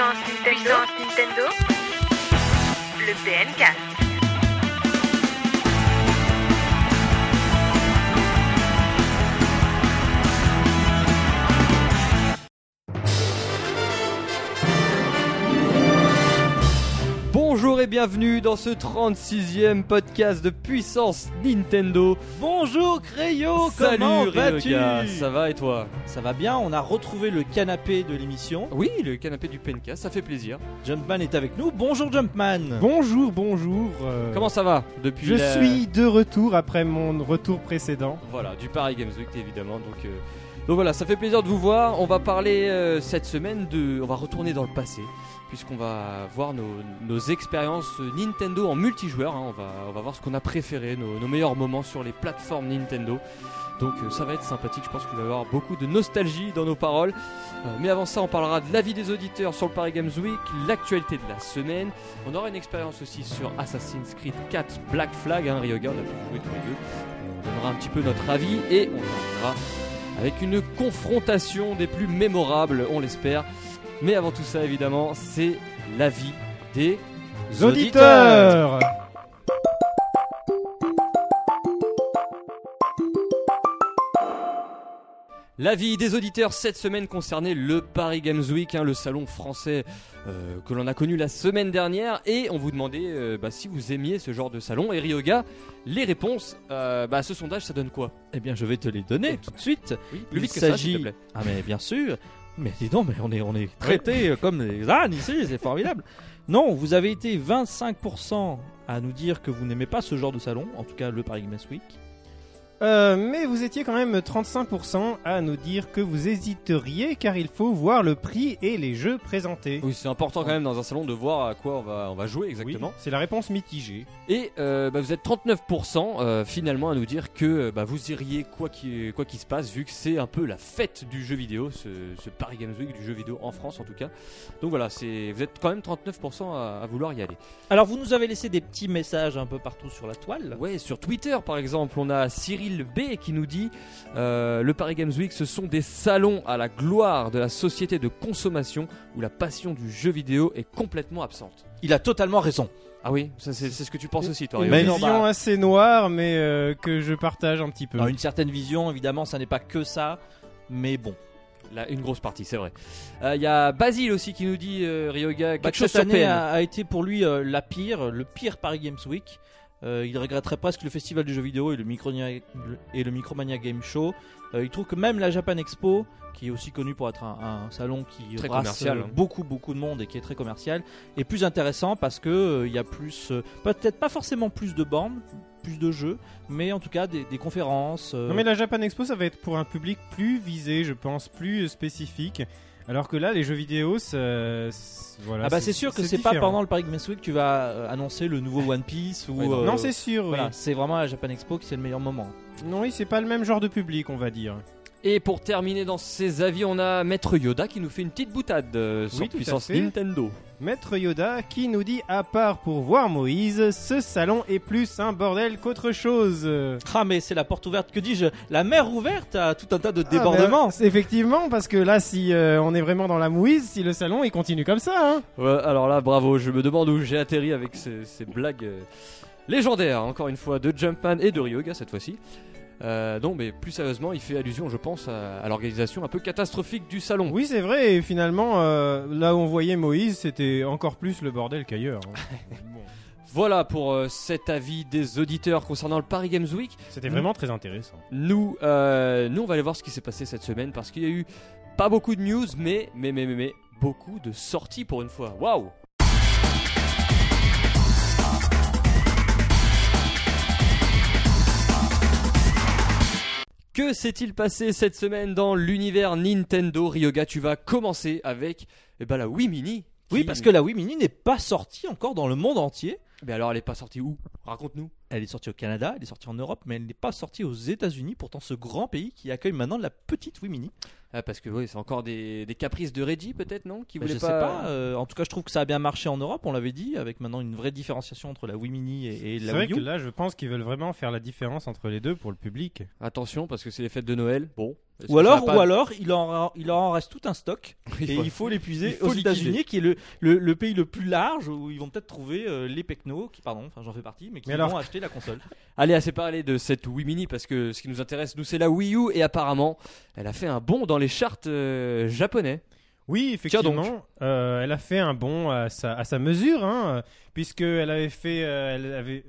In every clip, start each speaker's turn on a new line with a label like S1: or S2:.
S1: Puissance Nintendo. Nintendo. Le PNK.
S2: Bonjour et bienvenue dans ce 36e podcast de Puissance Nintendo.
S3: Bonjour Crayo,
S2: Salut
S3: comment vas-tu?
S2: Ça va et toi?
S3: Ça va bien, on a retrouvé le canapé de l'émission.
S2: Oui, le canapé du PNK, ça fait plaisir.
S3: Jumpman est avec nous. Bonjour Jumpman.
S4: Bonjour, bonjour. euh,
S2: Comment ça va depuis
S4: Je
S2: la-
S4: suis de retour après mon retour précédent.
S2: Voilà, du Paris Games Week évidemment. Donc, euh, donc voilà, ça fait plaisir de vous voir. On va parler euh, cette semaine de. On va retourner dans le passé, puisqu'on va voir nos, expériences Nintendo en multijoueur. hein. On, va, on va voir ce qu'on a préféré, nos, meilleurs moments sur les plateformes Nintendo. Donc euh, ça va être sympathique, je pense qu'il va y avoir beaucoup de nostalgie dans nos paroles. Euh, mais avant ça, on parlera de l'avis des auditeurs sur le Paris Games Week, l'actualité de la semaine. On aura une expérience aussi sur Assassin's Creed 4 Black Flag, hein, Ryoga, on a pu jouer tous les deux. Et on donnera un petit peu notre avis et on terminera avec une confrontation des plus mémorables, on l'espère. Mais avant tout ça, évidemment, c'est l'avis des
S4: Auditeurs
S2: L'avis des auditeurs cette semaine concernait le Paris Games Week, hein, le salon français euh, que l'on a connu la semaine dernière, et on vous demandait euh, bah, si vous aimiez ce genre de salon. Et Ryoga, les réponses, euh, bah, ce sondage, ça donne quoi?
S3: Eh bien, je vais te les donner tout de suite.
S2: Oui, plus
S3: Il
S2: vite que ça, s'il
S3: s'agit-
S2: te plaît.
S3: Ah mais bien sûr. Mais dis donc, mais on est, on est traités euh, comme des ânes ici, c'est formidable. Non, vous avez été 25% à nous dire que vous n'aimez pas ce genre de salon, en tout cas le Paris Games Week.
S4: Euh, mais vous étiez quand même 35% à nous dire que vous hésiteriez car il faut voir le prix et les jeux présentés.
S2: Oui, c'est important quand même dans un salon de voir à quoi on va, on va jouer exactement.
S4: Oui, c'est la réponse mitigée.
S2: Et euh, bah, vous êtes 39% euh, finalement à nous dire que bah, vous iriez quoi qu'il quoi qu'il se passe, vu que c'est un peu la fête du jeu vidéo, ce, ce Paris Games Week du jeu vidéo en France en tout cas. Donc voilà, c'est vous êtes quand même 39% à, à vouloir y aller.
S3: Alors vous nous avez laissé des petits messages un peu partout sur la toile.
S2: Ouais, sur Twitter par exemple, on a Cyril B qui nous dit euh, le Paris Games Week, ce sont des salons à la gloire de la société de consommation où la passion du jeu vidéo est complètement absente.
S3: Il a totalement raison.
S2: Ah oui, c'est ce que tu penses aussi, toi.
S4: Une
S2: Rio.
S4: Vision
S3: bah-
S4: assez noire mais euh, que je partage un petit peu.
S3: Dans une certaine vision, évidemment, ça n'est pas que ça, mais bon.
S2: Là, une grosse partie, c'est vrai. Euh, Il y a Basile aussi qui nous dit, euh, Ryoga, quelque
S3: Bah, que
S2: chose
S3: cette année a, a été pour lui euh, la pire, le pire Paris Games Week. Euh, il regretterait presque le festival du jeu vidéo et le, Micronia- et le Micromania Game Show. Euh, il trouve que même la Japan Expo, qui est aussi connu pour être un, un salon qui
S2: Très
S3: brasse
S2: commercial, hein.
S3: beaucoup beaucoup de monde et qui est très commercial, est plus intéressant parce que euh, il y a plus, euh, peut-être pas forcément plus de bornes, plus de jeux, mais en tout cas des, des conférences. euh,
S4: Non mais la Japan Expo ça va être pour un public plus visé je pense, plus spécifique. Alors que là les jeux vidéo ça... c'est- Voilà,
S3: ah bah c'est sûr que c'est pas
S4: différent.
S3: pendant le Paris Games Week que tu vas euh, annoncer le nouveau One Piece ou
S2: Ouais, non.
S3: euh,
S4: Non c'est sûr,
S3: voilà, c'est vraiment à la Japan Expo que c'est le meilleur moment.
S4: Non oui c'est pas le même genre de public on va dire.
S2: Et pour terminer dans ces avis, on a Maître Yoda qui nous fait une petite boutade euh, sur
S4: Oui, tout à
S2: puissance
S4: fait.
S2: Nintendo.
S4: Maître Yoda qui nous dit à part pour voir Moïse, ce salon est plus un bordel qu'autre chose.
S3: Ah mais c'est la porte ouverte, que dis-je La mer ouverte à tout un tas de
S4: Ah,
S3: débordements
S4: ben, c'est effectivement parce que là si euh, on est vraiment dans la mouise, si le salon il continue comme ça hein.
S2: Ouais, alors là, bravo, je me demande où j'ai atterri avec ces, ces blagues euh, légendaires, encore une fois, de Jumpman et de Ryoga cette fois-ci. Euh, non, mais plus sérieusement, il fait allusion, je pense, à, à l'organisation un peu catastrophique du salon.
S4: Oui c'est vrai et finalement euh, là où on voyait Moïse c'était encore plus le bordel qu'ailleurs. hein. Bon.
S2: Voilà pour euh, cet avis des auditeurs concernant le Paris Games Week.
S4: C'était vraiment très intéressant.
S2: Nous, euh, nous, on va aller voir ce qui s'est passé cette semaine parce qu'il y a eu pas beaucoup de news, mais, mais, mais, mais, mais beaucoup de sorties pour une fois. Waouh! Que s'est-il passé cette semaine dans l'univers Nintendo Ryoga, tu vas commencer avec eh ben, la Wii Mini.
S3: Oui, parce que la Wii Mini n'est pas sortie encore dans le monde entier.
S2: Mais alors, elle est pas sortie où? Raconte-nous.
S3: Elle est sortie au Canada, elle est sortie en Europe, mais elle n'est pas sortie aux États-Unis. Pourtant, ce grand pays qui accueille maintenant la petite Wii Mini.
S2: Ah, parce que oui, c'est encore des, des caprices de Reggie, peut-être, non? Qui
S3: Bah,
S2: voulait
S3: je sais pas. euh, en tout cas, je trouve que ça a bien marché en Europe. On l'avait dit, avec maintenant une vraie différenciation entre la Wii Mini et, et
S4: C'est
S3: la
S4: vrai
S3: Wii
S4: que
S3: U.
S4: là, je pense qu'ils veulent vraiment faire la différence entre les deux pour le public.
S2: Attention, parce que c'est les fêtes de Noël. Bon.
S3: Ou alors,
S2: pas-
S3: ou alors, il en, il en reste tout un stock
S2: Il
S3: et
S2: faut-
S3: il faut l'épuiser aux. États-Unis, qui est le, le, le pays le plus large où ils vont peut-être trouver euh, les pecnos, qui pardon, enfin j'en fais partie, mais qui
S4: Mais
S3: vont
S4: alors-
S3: acheter la console.
S2: Allez, assez parlé de cette Wii Mini parce que ce qui nous intéresse, nous, c'est la Wii U et apparemment, elle a fait un bond dans les charts euh, japonais.
S4: Oui,
S2: Tiens donc.
S4: effectivement, euh, elle a fait un bond à sa, à sa mesure, hein, puisque elle avait fait, euh, elle avait.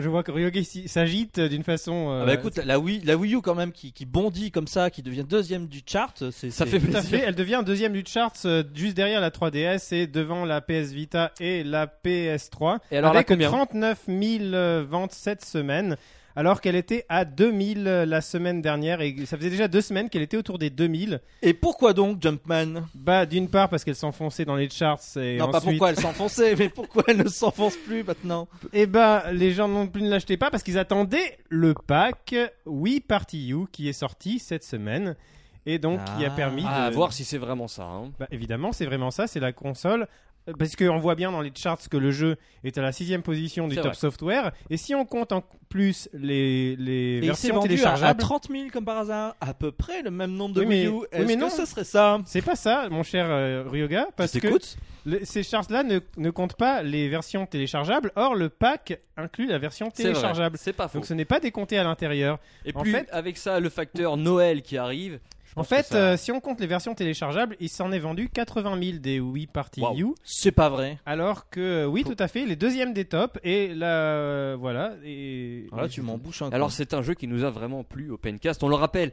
S4: Je vois que Ryoge s- s'agite d'une façon. euh,
S3: Ah bah écoute, la Wii, la Wii U quand même qui, qui bondit comme ça, qui devient deuxième du chart, c'est
S2: Ça fait
S4: Tout à
S2: plaisir.
S4: fait, elle devient deuxième du charts euh, juste derrière la 3DS et devant la PS Vita et la PS3
S2: Et alors là,
S4: avec
S2: combien?
S4: 39 000 euh, ventes cette semaine alors qu'elle était à 2000 euh, la semaine dernière et ça faisait déjà deux semaines qu'elle était autour des 2000
S3: Et pourquoi donc Jumpman?
S4: Bah d'une part parce qu'elle s'enfonçait dans les charts et
S3: Non, pas pourquoi elle s'enfonçait, mais pourquoi elle ne s'enfonce plus maintenant?
S4: Et bah les gens non plus ne l'achetaient pas parce qu'ils attendaient le pack Wii Party U qui est sorti cette semaine et donc qui a
S3: Ah.
S4: permis
S2: Ah, à
S4: de
S2: voir si c'est vraiment ça. hein.
S4: Bah, évidemment, c'est vraiment ça, c'est la console. Parce qu'on voit bien dans les charts que le jeu est à la sixième position du
S2: C'est
S4: top
S2: vrai.
S4: software. Et si on compte en plus les, les
S3: Et il s'est
S4: versions
S3: vendu à, à
S4: téléchargeables,
S3: 30 000 comme par hasard, à peu près le même nombre de
S4: Oui, mais-
S3: Wii U.
S4: oui,
S3: Est-ce
S4: mais
S3: que
S4: non.
S3: ce serait ça
S4: c'est pas ça, mon cher euh, Ryoga, parce que
S3: t'écoutes
S4: le- ces charts-là ne, ne comptent pas les versions téléchargeables. Or, le pack inclut la version
S2: C'est vrai,
S4: téléchargeable.
S2: C'est pas faux.
S4: Donc, ce n'est pas décompté à l'intérieur.
S2: Et
S4: en
S2: plus
S4: fait-
S2: avec ça, le facteur Noël qui arrive.
S4: En fait,
S2: ça-
S4: euh, si on compte les versions téléchargeables, il s'en est vendu 80 000 des Wii Party
S2: Waouh.
S4: U.
S3: C'est pas vrai.
S4: Alors que, euh, oui, tout à fait, les deuxièmes des tops. Et là, euh, voilà. Et,
S3: Alors là, tu m'en bouches un
S2: Alors c'est un jeu qui nous a vraiment plu au Pencast. On le rappelle.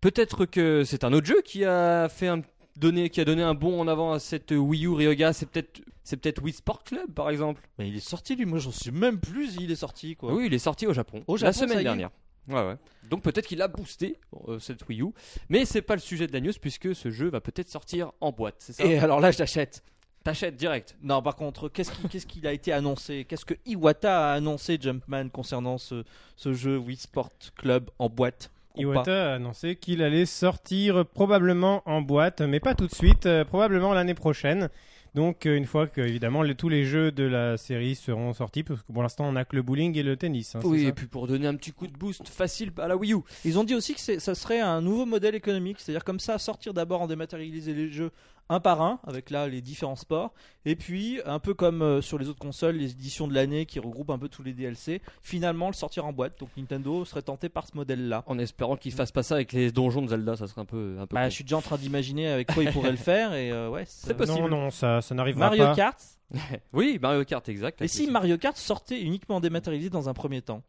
S2: Peut-être que c'est un autre jeu qui a fait un donné, qui a donné un bond en avant à cette Wii U Ryoga. C'est peut-être, c'est peut-être Wii Sport Club par exemple.
S3: Mais il est sorti lui, moi j'en suis même plus, il est sorti quoi.
S2: Oui, il est sorti au Japon.
S3: Au
S2: la
S3: Japon, ça
S2: semaine dernière. Ouais, ouais. Donc peut-être qu'il a boosté euh, cette Wii U. Mais c'est pas le sujet de la news puisque ce jeu va peut-être sortir en boîte. C'est ça?
S3: Et alors là, je l'achète.
S2: T'achètes direct?
S3: Non, par contre, qu'est-ce qui- qu'est-ce qu'il a été annoncé? Qu'est-ce que Iwata a annoncé Jumpman concernant ce, ce jeu Wii Sport Club en boîte?
S4: Iwata a annoncé qu'il allait sortir probablement en boîte, mais pas tout de suite, euh, probablement l'année prochaine. Donc euh, une fois que évidemment tous les jeux de la série seront sortis, parce que pour l'instant on a que le bowling et le tennis. hein,
S2: Oui,
S4: ça
S2: et puis pour donner un petit coup de boost facile à la Wii U.
S3: Ils ont dit aussi que ça serait un nouveau modèle économique, c'est-à-dire comme ça, sortir d'abord en dématérialiser les jeux un par un, avec là les différents sports, et puis un peu comme euh, sur les autres consoles, les éditions de l'année qui regroupent un peu tous les DLC, finalement le sortir en boîte. Donc Nintendo serait tenté par ce modèle-là.
S2: En espérant qu'ils fassent pas ça avec les donjons de Zelda, ça serait un peu, un peu.
S3: Bah, je suis déjà en train d'imaginer avec quoi ils pourraient le faire, et euh, ouais, ça-
S2: C'est possible.
S4: Non, non, ça, ça n'arrivera
S3: Mario
S4: pas.
S3: Kart.
S2: Oui, Mario Kart, exact.
S3: Et si Mario Kart sortait uniquement dématérialisé dans un premier temps?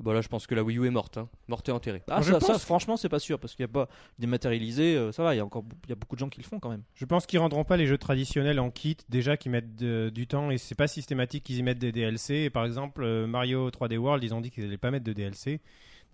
S2: Bah là, je pense que la Wii U est morte, hein. morte et enterrée.
S3: Ah,
S4: Je
S3: ça, ça,
S4: pense-
S3: franchement, c'est pas sûr parce qu'il n'y a pas dématérialisé. euh, ça va, il y a encore il y a beaucoup de gens qui le font quand même.
S4: Je pense qu'ils rendront pas les jeux traditionnels en kit, déjà qui mettent de- du temps et c'est pas systématique qu'ils y mettent des DLC. Et par exemple, euh, Mario 3D World, ils ont dit qu'ils allaient pas mettre de DLC.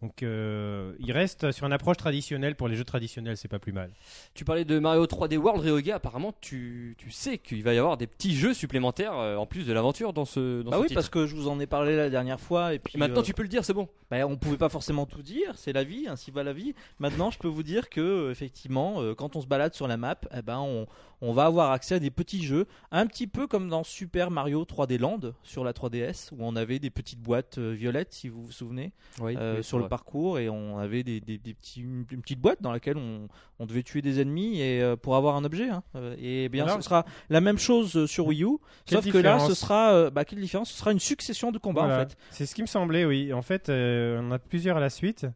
S4: Donc euh, ils restent sur une approche traditionnelle pour les jeux traditionnels, c'est pas plus mal.
S2: Tu parlais de Mario 3D World, Ryoga. Apparemment, tu, tu sais qu'il va y avoir des petits jeux supplémentaires euh, en plus de l'aventure dans ce. Dans
S3: Bah
S2: ce
S3: oui,
S2: titre.
S3: parce que je vous en ai parlé la dernière fois et puis
S2: Et maintenant,
S3: euh,
S2: tu peux le dire, c'est bon.
S3: bah, on pouvait pas forcément tout dire. C'est la vie, ainsi va la vie. Maintenant, je peux vous dire que effectivement, euh, quand on se balade sur la map, eh ben on, on va avoir accès à des petits jeux, un petit peu comme dans Super Mario 3D Land sur la 3DS où on avait des petites boîtes euh, violettes, si vous vous souvenez.
S2: Oui,
S3: euh, sur le parcours et on avait des, des- des petits, une, petite boîte dans laquelle on, on devait tuer des ennemis et euh, pour avoir un objet. hein. Euh, et bien
S4: Alors-
S3: ce sera la même chose euh, sur Wii U, sauf que là ce sera euh, bah, quelle différence? Ce sera une succession de combats
S4: Voilà.
S3: en fait.
S4: C'est ce qui me semblait, oui. En fait, on a plusieurs à la suite.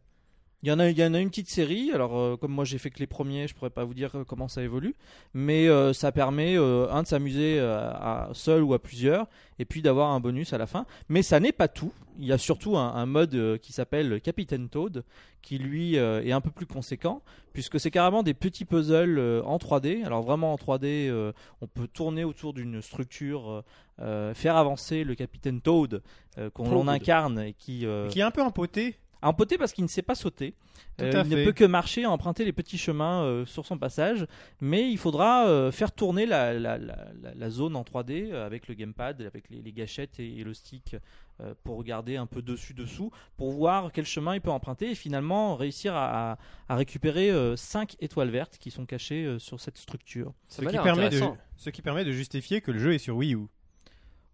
S3: Il y en a, il y en a une petite série. Alors euh, comme moi j'ai fait que les premiers, je pourrais pas vous dire euh, comment ça évolue, mais euh, ça permet euh, un de s'amuser à seul ou à plusieurs et puis d'avoir un bonus à la fin. Mais ça n'est pas tout. Il y a surtout un, un mode qui s'appelle Captain Toad, qui lui est un peu plus conséquent, puisque c'est carrément des petits puzzles en 3D. Alors vraiment en 3D, euh, on peut tourner autour d'une structure, euh, faire avancer le Capitaine Toad, euh, qu'on incarne et qui... euh,
S4: Qui est un peu empoté.
S3: À empoter parce qu'il ne sait pas sauter. Euh, il ne peut que marcher, emprunter les petits chemins euh, sur son passage, mais il faudra euh, faire tourner la, la- la- la- la zone en 3D euh, avec le gamepad, avec les, les gâchettes et, et le stick euh, pour regarder un peu dessus-dessous, pour voir quel chemin il peut emprunter et finalement réussir à, à- à récupérer 5 étoiles vertes qui sont cachées euh, sur cette structure.
S2: Ça
S4: Ce
S2: m'a
S4: qui,
S2: l'air
S4: permet de,
S2: intéressant.
S4: ce qui permet de justifier que le jeu est sur Wii U.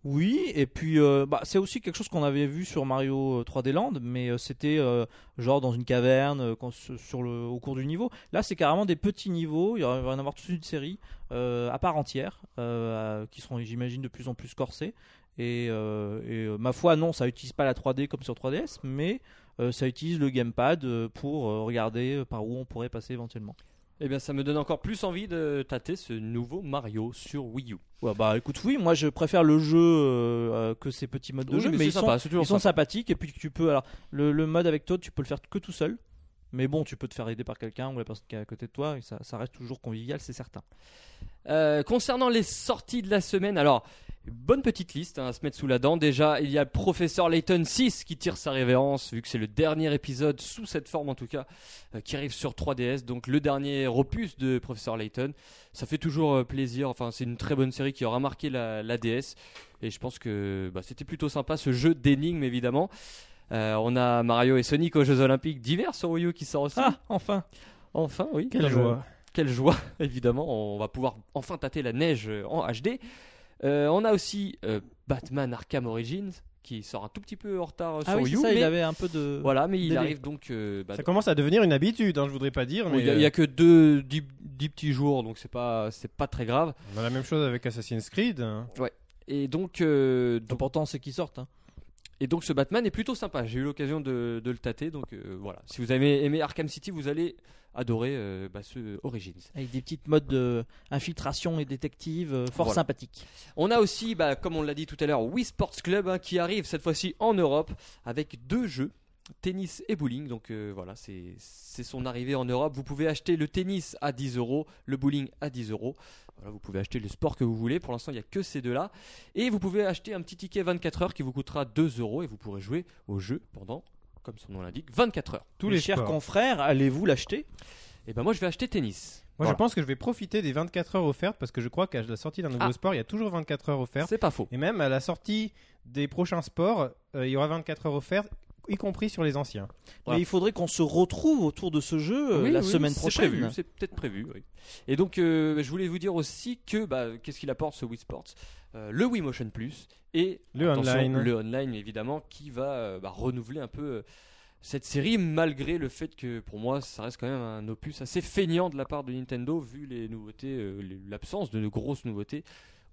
S3: Oui, et puis euh, bah, c'est aussi quelque chose qu'on avait vu sur Mario euh, 3D Land, mais euh, c'était euh, genre dans une caverne euh, sur le, au cours du niveau. Là, c'est carrément des petits niveaux. Il va y en avoir toute une série euh, à part entière euh, qui seront, j'imagine, de plus en plus corsés. Et, euh, et, euh, ma foi, non, ça utilise pas la 3D comme sur 3DS, mais euh, ça utilise le gamepad euh, pour euh, regarder par où on pourrait passer éventuellement.
S2: Eh bien, ça me donne encore plus envie de tâter ce nouveau Mario sur Wii U.
S3: Ouais, bah écoute, oui, moi je préfère le jeu euh, euh, que ces petits modes de
S2: Oui,
S3: jeu, mais, ils sont
S2: sympa,
S3: Ils sont
S2: sympa.
S3: sympathiques et puis tu peux alors le, le mode avec Toad tu peux le faire que tout seul. Mais bon, tu peux te faire aider par quelqu'un ou la personne qui est à côté de toi et ça, ça reste toujours convivial, c'est certain.
S2: Euh, concernant les sorties de la semaine, alors bonne petite liste hein, à se mettre sous la dent. Déjà, il y a le professeur Layton 6 qui tire sa révérence, vu que c'est le dernier épisode sous cette forme en tout cas, euh, qui arrive sur 3DS. Donc le dernier opus de professeur Layton. Ça fait toujours euh, plaisir. Enfin, c'est une très bonne série qui aura marqué la, la DS. Et je pense que bah, c'était plutôt sympa ce jeu d'énigmes évidemment. Euh, on a Mario et Sonic aux Jeux Olympiques d'hiver sur Wii U qui sort aussi.
S3: Ah, enfin.
S2: Enfin, oui.
S4: Quelle joie.
S2: quelle joie, évidemment. On va pouvoir enfin tâter la neige en HD. Euh, on a aussi euh, Batman Arkham Origins qui sort un tout petit peu en retard euh,
S3: Ah
S2: sur
S3: oui,
S2: Wii U.
S3: ça,
S2: mais
S3: il avait un peu de
S2: Voilà, mais il
S3: délai.
S2: arrive donc. euh, bah,
S4: Ça commence à devenir une habitude, hein, je voudrais pas dire, mais
S2: il y a- que deux, dix, dix petits jours, donc c'est pas, c'est pas très grave.
S4: on a la même chose avec Assassin's Creed. hein.
S2: Et donc, euh, donc,
S3: L'important c'est qu'ils sortent. hein.
S2: Et donc ce Batman est plutôt sympa. J'ai eu l'occasion de, de le tâter, donc euh, voilà. Si vous avez aimé Arkham City, vous allez adorer euh, bah, ce Origins.
S3: Avec des petites modes de infiltration et détective euh, fort
S2: Voilà.
S3: sympathiques.
S2: On a aussi, bah, comme on l'a dit tout à l'heure, Wii Sports Club hein, qui arrive cette fois-ci en Europe avec deux jeux, tennis et bowling. Donc euh, voilà, c'est son arrivée en Europe. Vous pouvez acheter le tennis à 10 euros, le bowling à 10 euros. Voilà, vous pouvez acheter le sport que vous voulez. Pour l'instant, il n'y a que ces deux-là. Et vous pouvez acheter un petit ticket 24 heures qui vous coûtera 2 euros et vous pourrez jouer au jeu pendant, comme son nom l'indique, 24 heures.
S4: Tous les
S3: chers confrères, allez-vous l'acheter?
S2: Et ben moi, je vais acheter tennis.
S4: Moi,
S2: Voilà.
S4: je pense que je vais profiter des 24 heures offertes parce que je crois qu'à la sortie d'un nouveau
S2: Ah.
S4: sport, il y a toujours 24 heures offertes.
S2: C'est pas faux.
S4: Et même à la sortie des prochains sports, euh, il y aura 24 heures offertes, y compris sur les anciens.
S2: Voilà.
S3: Mais il faudrait qu'on se retrouve autour de ce jeu euh,
S2: Oui,
S3: la
S2: oui,
S3: semaine prochaine.
S2: C'est peut-être prévu. oui. Et donc, euh, je voulais vous dire aussi que bah, qu'est-ce qu'il apporte ce Wii Sports? Euh, Le Wii Motion Plus et
S4: Le online.
S2: le online évidemment qui va euh, bah, renouveler un peu cette série malgré le fait que pour moi ça reste quand même un opus assez feignant de la part de Nintendo vu les nouveautés, l'absence de grosses nouveautés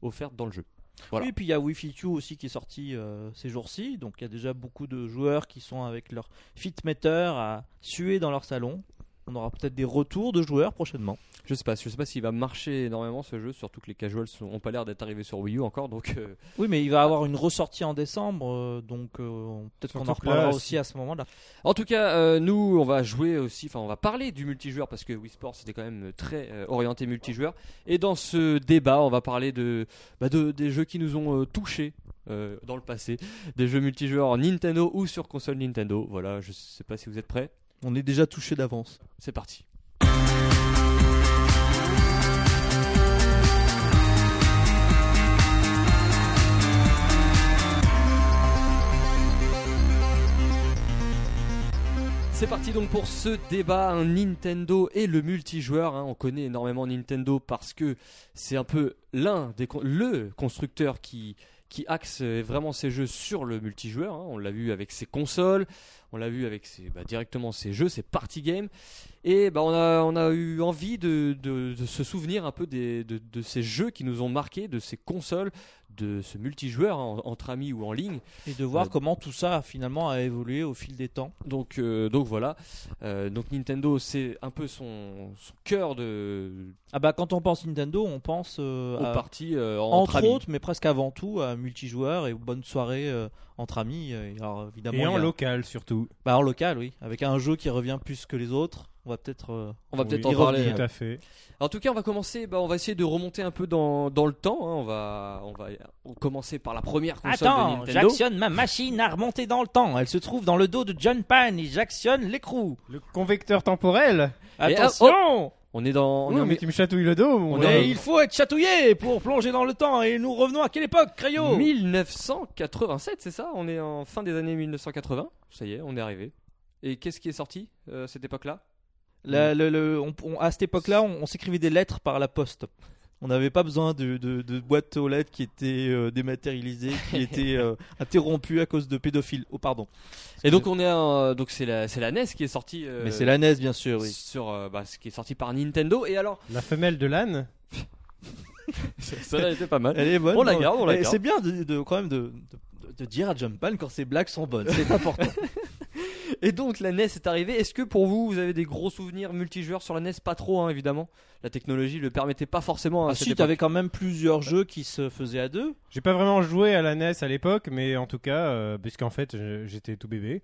S2: offertes dans le jeu.
S3: Oui, et puis il y a Fit You aussi qui est sorti euh, ces jours-ci. Donc il y a déjà beaucoup de joueurs qui sont avec leur Fitmeter à suer dans leur salon. On aura peut-être des retours de joueurs prochainement.
S2: Je sais pas, je sais pas s'il va marcher énormément ce jeu, surtout que les casuals sont, ont pas l'air d'être arrivés sur Wii U encore, donc euh,
S3: Oui, mais il va avoir une ressortie en décembre, euh, donc euh, peut-être qu'on en reparlera
S4: si-
S3: aussi à ce moment-là.
S2: En tout cas, euh, nous, on va jouer aussi, enfin, on va parler du multijoueur parce que Wii Sports c'était quand même très euh, orienté multijoueur. Et dans ce débat, on va parler de, bah, de- des jeux qui nous ont euh, touchés euh, dans le passé, des jeux multijoueurs Nintendo ou sur console Nintendo. Voilà, je sais pas si vous êtes prêts.
S3: On est déjà touché d'avance.
S2: C'est parti. C'est parti donc pour ce débat Nintendo et le multijoueur. hein. On connaît énormément Nintendo parce que c'est un peu l'un des le constructeur qui qui axe euh, vraiment ses jeux sur le multijoueur. hein. On l'a vu avec ses consoles, on l'a vu avec ses, bah, directement ses jeux, ses party games. Et bah, on, a, on a eu envie de, de- de se souvenir un peu des, de, de ces jeux qui nous ont marqué, de ces consoles, de ce multijoueur hein, en- entre amis ou en ligne.
S3: Et de voir
S2: Ouais.
S3: comment tout ça finalement a évolué au fil des temps.
S2: Donc, euh, donc voilà. Euh, donc Nintendo, c'est un peu son, son cœur de
S3: Ah bah quand on pense Nintendo, on pense euh,
S2: aux
S3: à-
S2: parties euh, entre,
S3: entre
S2: amis.
S3: autres, mais presque avant tout, à multijoueur et aux bonnes soirées euh, entre amis. Euh, Alors évidemment,
S4: Et en
S3: a-
S4: local surtout.
S3: bah, en local, oui, avec un jeu qui revient plus que les autres. On va peut-être. euh,
S2: On va
S4: Oui,
S2: peut-être
S3: y
S2: en parler.
S3: revenir.
S4: Tout à fait.
S2: En tout cas, on va commencer. Bah, on va essayer de remonter un peu dans, dans le temps. hein. On va, on va commencer par la première console de
S3: Attends,
S2: Nintendo.
S3: j'actionne ma machine à remonter dans le temps. Elle se trouve dans le dos de John Pan et j'actionne l'écrou.
S4: Le convecteur temporel
S3: Attention
S2: On est dans. On est
S4: Oh, mais tu me chatouilles le dos mon
S2: On
S4: gars.
S2: est-
S3: Mais il faut être chatouillé pour plonger dans le temps. Et nous revenons à quelle époque, Crayo?
S2: 1987, c'est ça? On est en fin des années 1980. Ça y est, on est arrivé. Et qu'est-ce qui est sorti euh, à cette époque-là?
S3: La- le- le- on- on- à cette époque-là, on, on s'écrivait des lettres par la poste. On n'avait pas besoin de, de, de boîtes aux lettres qui étaient euh, dématérialisées, qui étaient euh, interrompues à cause de pédophiles. Oh, pardon.
S2: Et donc on est en- donc c'est la c'est la NES qui est sortie. euh,
S3: Mais c'est la NES, bien sûr. Oui.
S2: Sur euh, bah, ce qui est sorti par Nintendo. Et alors
S4: La femelle de l'âne
S2: ça là était pas mal.
S3: Elle est bonne.
S2: On la garde, on la
S3: Et
S2: garde.
S3: C'est bien de, de- quand même de, de, de dire à Jump Pan quand ses blagues sont bonnes. C'est important.
S2: Et donc la NES est arrivée. Est-ce que pour vous, vous avez des gros souvenirs multijoueurs sur la NES Pas trop, hein, évidemment. La technologie le permettait pas forcément. À
S3: Ah, si, t'avais quand même plusieurs jeux qui se faisaient à deux.
S4: J'ai pas vraiment joué à la NES à l'époque, mais en tout cas, euh, puisqu'en fait j'étais tout bébé.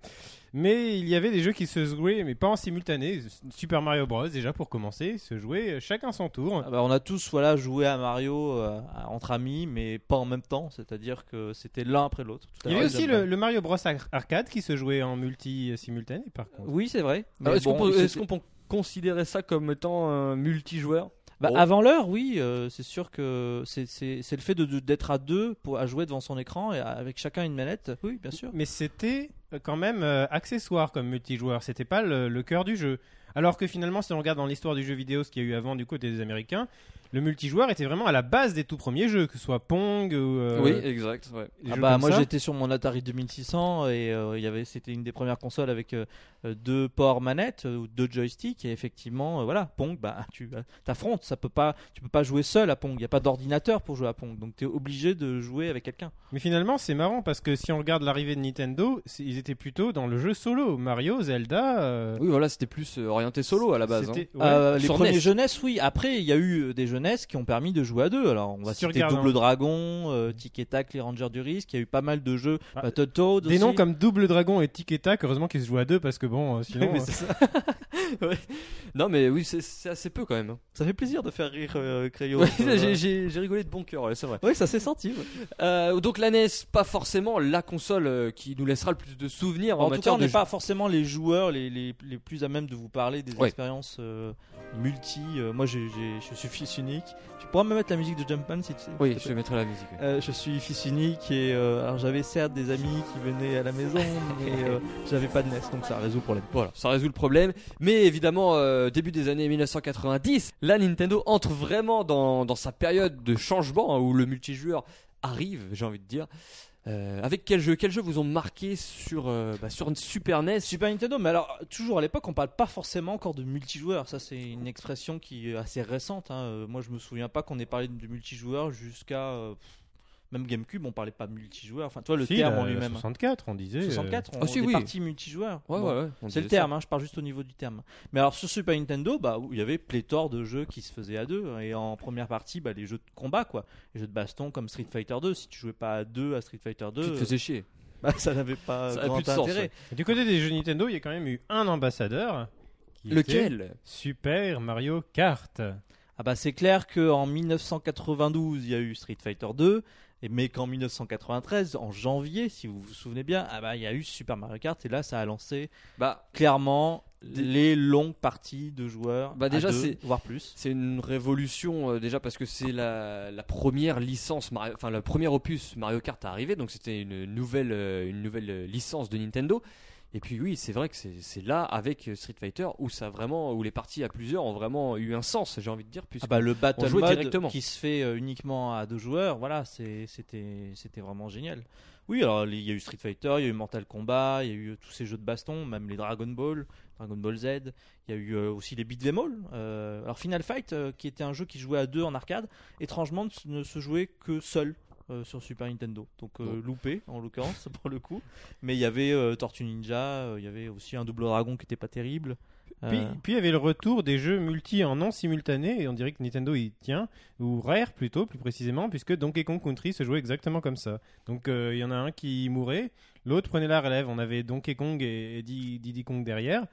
S4: Mais il y avait des jeux qui se jouaient, mais pas en simultané. Super Mario Bros. déjà pour commencer, se jouait chacun son tour.
S3: Ah bah, on a tous voilà joué à Mario euh, entre amis, mais pas en même temps. C'est-à-dire que c'était l'un après l'autre.
S4: Il y avait aussi le, le Mario Bros Ar- arcade qui se jouait en multi euh, simultané par contre.
S3: Oui, c'est vrai. Mais
S2: Alors, Est-ce
S3: bon,
S2: qu'on peut,
S3: c'était-
S2: est-ce qu'on peut considérer ça comme étant un multijoueur
S3: Bah. Avant l'heure, oui, euh, c'est sûr que c'est- le fait de- de- d'être à deux pour à jouer devant son écran et à- avec chacun une manette. Oui, bien sûr.
S4: Mais c'était euh, quand même euh, accessoire comme multijoueur, c'était pas le, le cœur du jeu. Alors que finalement, si on regarde dans l'histoire du jeu vidéo ce qu'il y a eu avant du côté des Américains, le multijoueur était vraiment à la base des tout premiers jeux, que ce soit Pong ou. euh,
S2: Oui, exact. ouais.
S3: Ah bah moi j'étais sur mon Atari 2600 et euh, il y avait c'était une des premières consoles avec euh, euh, deux ports manettes euh, ou deux joysticks et effectivement euh, voilà Pong bah tu euh, t'affrontes ça peut pas tu peux pas jouer seul à Pong il y a pas d'ordinateur pour jouer à Pong donc tu es obligé de jouer avec quelqu'un.
S4: Mais finalement, c'est marrant parce que si on regarde l'arrivée de Nintendo, ils étaient plutôt dans le jeu solo. Mario, Zelda. euh,
S2: Oui, voilà, c'était plus orienté solo à la base. hein.
S4: c'était- ouais.
S3: Euh, les
S2: Sur
S3: premiers
S2: NES.
S3: jeunesses oui après il y a eu des jeunesses qui ont permis de jouer à deux alors on va citer
S4: regardes
S3: Double
S4: un-
S3: Dragon, euh, Tic et Tac, les Rangers du risque il y a eu pas mal de jeux
S4: Ah,
S3: Battletoads
S4: Des
S3: aussi.
S4: noms comme Double Dragon et Tic et Tac, heureusement qu'ils se jouent à deux parce que bon, euh, sinon.
S3: Mais
S4: euh.
S2: Non, mais oui, c'est- assez peu quand même. hein.
S3: ça fait plaisir de faire rire euh, Crayo.
S2: Ouais,
S3: Euh,
S2: j'ai- rigolé de bon cœur, ouais, c'est vrai.
S3: Oui, ça s'est senti. ouais.
S2: Euh, donc la NES, pas forcément la console euh, qui nous laissera le plus de souvenirs en,
S3: En tout cas, on n'est pas forcément les joueurs les, les, les plus à même de vous parler des
S2: Ouais.
S3: expériences euh, multi. Euh, moi, je suis fils unique. Tu pourras me mettre la musique de Jumpman si tu sais.
S2: Oui, je mettrai la musique.
S3: Euh, je suis fils unique et euh, alors j'avais certes des amis qui venaient à la maison, mais euh, j'avais pas de NES, donc ça résout le problème.
S2: Voilà, ça résout le problème. Mais évidemment, euh, début des années 1990, là, Nintendo entre vraiment dans, dans sa période de changement hein, où le multijoueur arrive, j'ai envie de dire. Euh, avec quel jeu Quel jeu vous ont marqué sur, euh, bah, Super NES
S3: Super Nintendo, mais alors toujours à l'époque, on parle pas forcément encore de multijoueur. Ça, c'est une expression qui est assez récente. hein. Euh, Moi, je me souviens pas qu'on ait parlé de multijoueur jusqu'à même GameCube. On parlait pas de multijoueur. Enfin, toi, le
S4: si,
S3: terme
S4: la-
S3: en lui-même.
S4: 64, on disait. euh,
S3: 64, on
S2: Ah, si,
S3: est
S2: oui.
S3: parti multijoueur.
S2: Ouais,
S3: Bon.
S2: ouais, ouais. on
S3: C'est le terme, hein, je parle juste au niveau du terme. Mais alors sur Super Nintendo, bah, il y avait pléthore de jeux qui se faisaient à deux. Et en première partie, bah, les jeux de combat, quoi. Les jeux de baston comme Street Fighter 2. Si tu jouais pas à deux à Street Fighter 2,
S2: Tu te faisais chier.
S3: bah, ça n'avait pas
S2: Ça
S3: grand
S2: plus de sens,
S3: intérêt.
S2: ouais.
S4: Du côté des jeux Nintendo, il y a quand même eu un ambassadeur. qui
S2: Lequel
S4: Super Mario Kart.
S3: Ah bah c'est clair qu'en 1992, il y a eu Street Fighter 2. Et mais qu'en 1993, en janvier, si vous vous souvenez bien, ah bah il y a eu Super Mario Kart et là ça a lancé
S2: Bah,
S3: clairement les longues parties de joueurs,
S2: Bah, déjà, c'est-
S3: voire plus.
S2: C'est une révolution euh, déjà parce que c'est la, la première licence, Mario- enfin le premier opus Mario Kart à arriver, donc c'était une nouvelle, euh, une nouvelle euh, licence de Nintendo. Et puis oui, c'est vrai que c'est là avec euh, Street Fighter où ça vraiment, où les parties à plusieurs ont vraiment eu un sens, j'ai envie de dire. Puisque
S3: Ah bah le battle mode
S2: directement.
S3: qui se fait euh, uniquement à deux joueurs, voilà, c'était c'était vraiment génial. Oui, alors il y a eu Street Fighter, il y a eu Mortal Kombat, il y a eu euh, tous ces jeux de baston, même les Dragon Ball, Dragon Ball Z. Il y a eu aussi les Beat'em All. Euh, alors Final Fight, qui était un jeu qui jouait à deux en arcade, étrangement ne se jouait que seul. Euh, sur Super Nintendo, donc euh, loupé en l'occurrence pour le coup. Mais il y avait euh, Tortue Ninja, euh, il y avait aussi un Double Dragon qui était pas terrible.
S4: Puis,
S3: Euh,
S4: puis il y avait le retour des jeux multi en non simultané, et on dirait que Nintendo y tient, ou Rare plutôt, plus précisément, puisque Donkey Kong Country se jouait exactement comme ça. Donc euh, il y en a un qui mourait, l'autre prenait la relève. On avait Donkey Kong et, et Di- Diddy Kong derrière.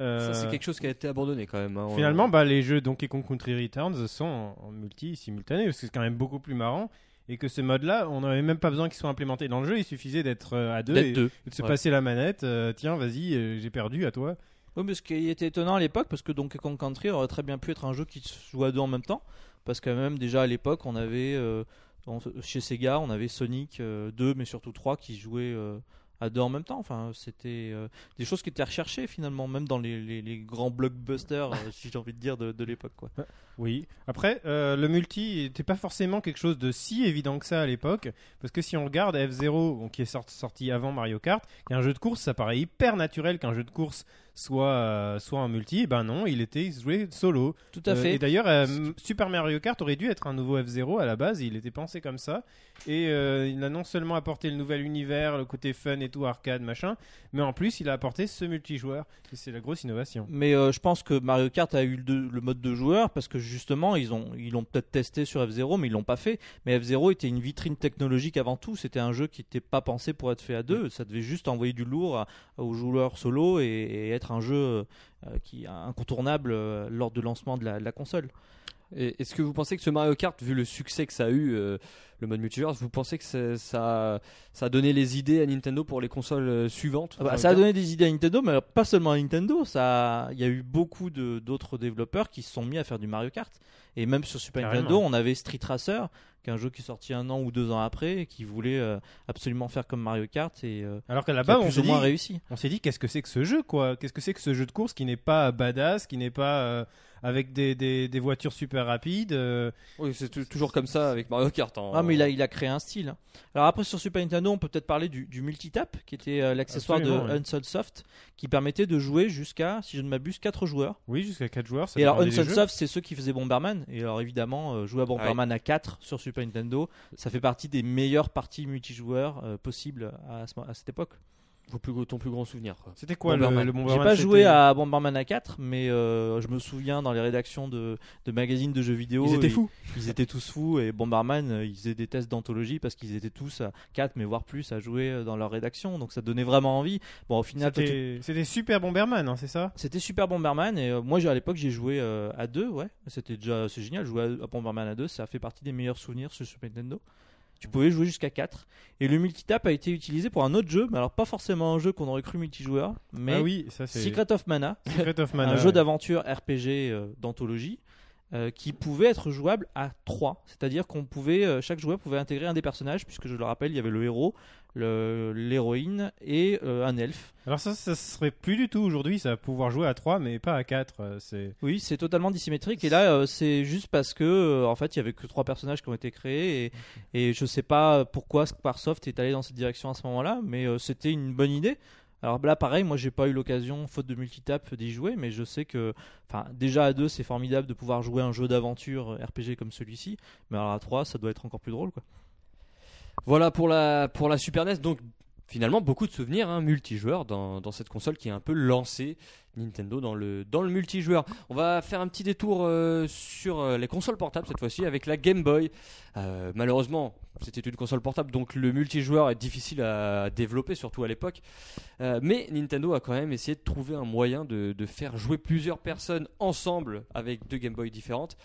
S4: Euh,
S2: Ça, c'est quelque chose qui a été abandonné quand même. hein.
S4: Finalement, bah, les jeux Donkey Kong Country Returns sont en, en multi simultané, parce que c'est quand même beaucoup plus marrant. Et que ce mode-là, on n'avait même pas besoin qu'il soit implémenté dans le jeu, il suffisait d'être euh, à deux et, de se
S3: Ouais.
S4: passer la manette. euh, Tiens, vas-y, euh, j'ai perdu à toi.
S3: Oui, mais ce qui était étonnant à l'époque, parce que Donkey Kong Country aurait très bien pu être un jeu qui se joue à deux en même temps, parce que même déjà à l'époque, on avait euh, on- chez Sega, on avait Sonic 2, mais surtout 3 qui jouaient euh, à deux en même temps. Enfin, c'était euh, des choses qui étaient recherchées finalement, même dans les, grands blockbusters, euh, si j'ai envie de dire, de, l'époque. quoi.
S4: Oui. Après, euh, le multi n'était pas forcément quelque chose de si évident que ça à l'époque, parce que si on regarde F0, bon, qui est sorti avant Mario Kart, qui est un jeu de course, ça paraît hyper naturel qu'un jeu de course soit, euh, soit en multi. Et ben non, il était joué solo.
S3: Tout à
S4: Euh,
S3: fait.
S4: et d'ailleurs, euh, Super Mario Kart aurait dû être un nouveau F0 à la base, il était pensé comme ça. Et il a non seulement apporté le nouvel univers, le côté fun et tout, arcade, machin, mais en plus, il a apporté ce multijoueur. Et c'est la grosse innovation.
S3: Mais je pense que Mario Kart a eu le, deux- le mode de joueur parce que justement ils ont ils l'ont peut-être testé sur F0 mais ils l'ont pas fait. Mais F0 était une vitrine technologique avant tout. C'était un jeu qui n'était pas pensé pour être fait à deux. Ça devait juste envoyer du lourd à- aux joueurs solo et, et être un jeu euh, qui incontournable euh, lors du lancement de la, de la console.
S2: Est-ce que vous pensez que ce Mario Kart, vu le succès que ça a eu, euh, le mode multijoueur, vous pensez que ça, ça, ça a donné les idées à Nintendo pour les consoles euh, suivantes
S3: Ah bah, ça a donné des idées à Nintendo, mais pas seulement à Nintendo. Ça, il y a eu beaucoup d'autres développeurs qui se sont mis à faire du Mario Kart. Et même sur Super
S4: Carrément.
S3: Nintendo, on avait Street Racer, qui est un jeu qui est sorti un an ou deux ans après, et qui voulait euh, absolument faire comme Mario Kart et euh,
S4: Alors qu'à
S3: qui
S4: là-bas,
S3: a
S4: on
S3: plus
S4: s'est
S3: ou
S4: dit,
S3: moins réussi.
S4: on s'est dit qu'est-ce que c'est que ce jeu quoi? Qu'est-ce que c'est que ce jeu de course qui n'est pas badass, qui n'est pas euh, avec des, des, des voitures super rapides euh,
S2: Oui, c'est tou- toujours comme ça avec Mario Kart. hein.
S3: Ah mais il a, il a créé un style. Alors après sur Super Nintendo, on peut peut-être parler du, du multitap, qui était euh, l'accessoire de
S4: Absolument, ouais.
S3: Unsold Soft, qui permettait de jouer jusqu'à, si je ne m'abuse, 4 joueurs.
S4: Oui, jusqu'à 4 joueurs. Ça
S3: et alors
S4: dépendait des
S3: Unsold
S4: jeux.
S3: Soft, c'est ceux qui faisaient Bomberman. Et alors évidemment, euh, jouer à Bomberman à 4 sur Super Nintendo, ça fait partie des meilleures parties multijoueurs euh, possibles à, ce- à cette époque.
S2: Plus ton plus grand souvenir.
S4: C'était quoi le,
S2: Bomberman.
S4: le
S3: J'ai
S4: Bomberman
S3: pas joué à Bomberman à 4, mais euh, je me souviens dans les rédactions de, de magazines de jeux vidéo.
S2: Ils étaient fous.
S3: Ils étaient tous fous et Bomberman, euh, ils faisaient des tests d'anthologie parce qu'ils étaient tous à 4 mais voire plus à jouer euh, dans leur rédaction. Donc ça donnait vraiment envie. Bon, au final, tu-
S4: C'était super Bomberman, hein, c'est ça?
S3: C'était super Bomberman et euh, moi j'ai- à l'époque j'ai joué euh, à 2, ouais. C'était déjà c'est génial. Jouer à, à Bomberman à 2, ça fait partie des meilleurs souvenirs sur Super Nintendo. Tu pouvais jouer jusqu'à 4. Et le multitap a été utilisé pour un autre jeu, mais alors pas forcément un jeu qu'on aurait cru multijoueur, mais
S4: Ah oui, ça c'est
S3: Secret of Mana,
S4: Secret of Mana.
S3: un jeu d'aventure RPG euh, d'anthologie euh, qui pouvait être jouable à 3. C'est-à-dire qu'on pouvait, euh, chaque joueur pouvait intégrer un des personnages, puisque je le rappelle, il y avait le héros, l'héroïne et euh, un elfe.
S4: Alors ça, ça serait plus du tout aujourd'hui, ça va pouvoir jouer à 3 mais pas à 4. C'est
S3: Oui, c'est totalement dissymétrique. Et là, euh, c'est juste parce que, euh, en fait, il y avait que trois personnages qui ont été créés. Et, et je sais pas pourquoi Squaresoft est allé dans cette direction à ce moment-là, mais euh, c'était une bonne idée. Alors là, pareil, moi, j'ai pas eu l'occasion, faute de multitap, d'y jouer, mais je sais que, enfin, déjà à deux, c'est formidable de pouvoir jouer un jeu d'aventure euh, RPG comme celui-ci. Mais alors à trois, ça doit être encore plus drôle, quoi.
S2: Voilà pour la, Super NES. Donc finalement beaucoup de souvenirs hein, multijoueurs dans, cette console qui a un peu lancé Nintendo dans le, multijoueur. On va faire un petit détour euh, sur euh, les consoles portables cette fois-ci avec la Game Boy. Euh, malheureusement, c'était une console portable donc le multijoueur est difficile à développer, surtout à l'époque. Mais Nintendo a quand même essayé de trouver un moyen de, de faire jouer plusieurs personnes ensemble avec deux Game Boy différentes.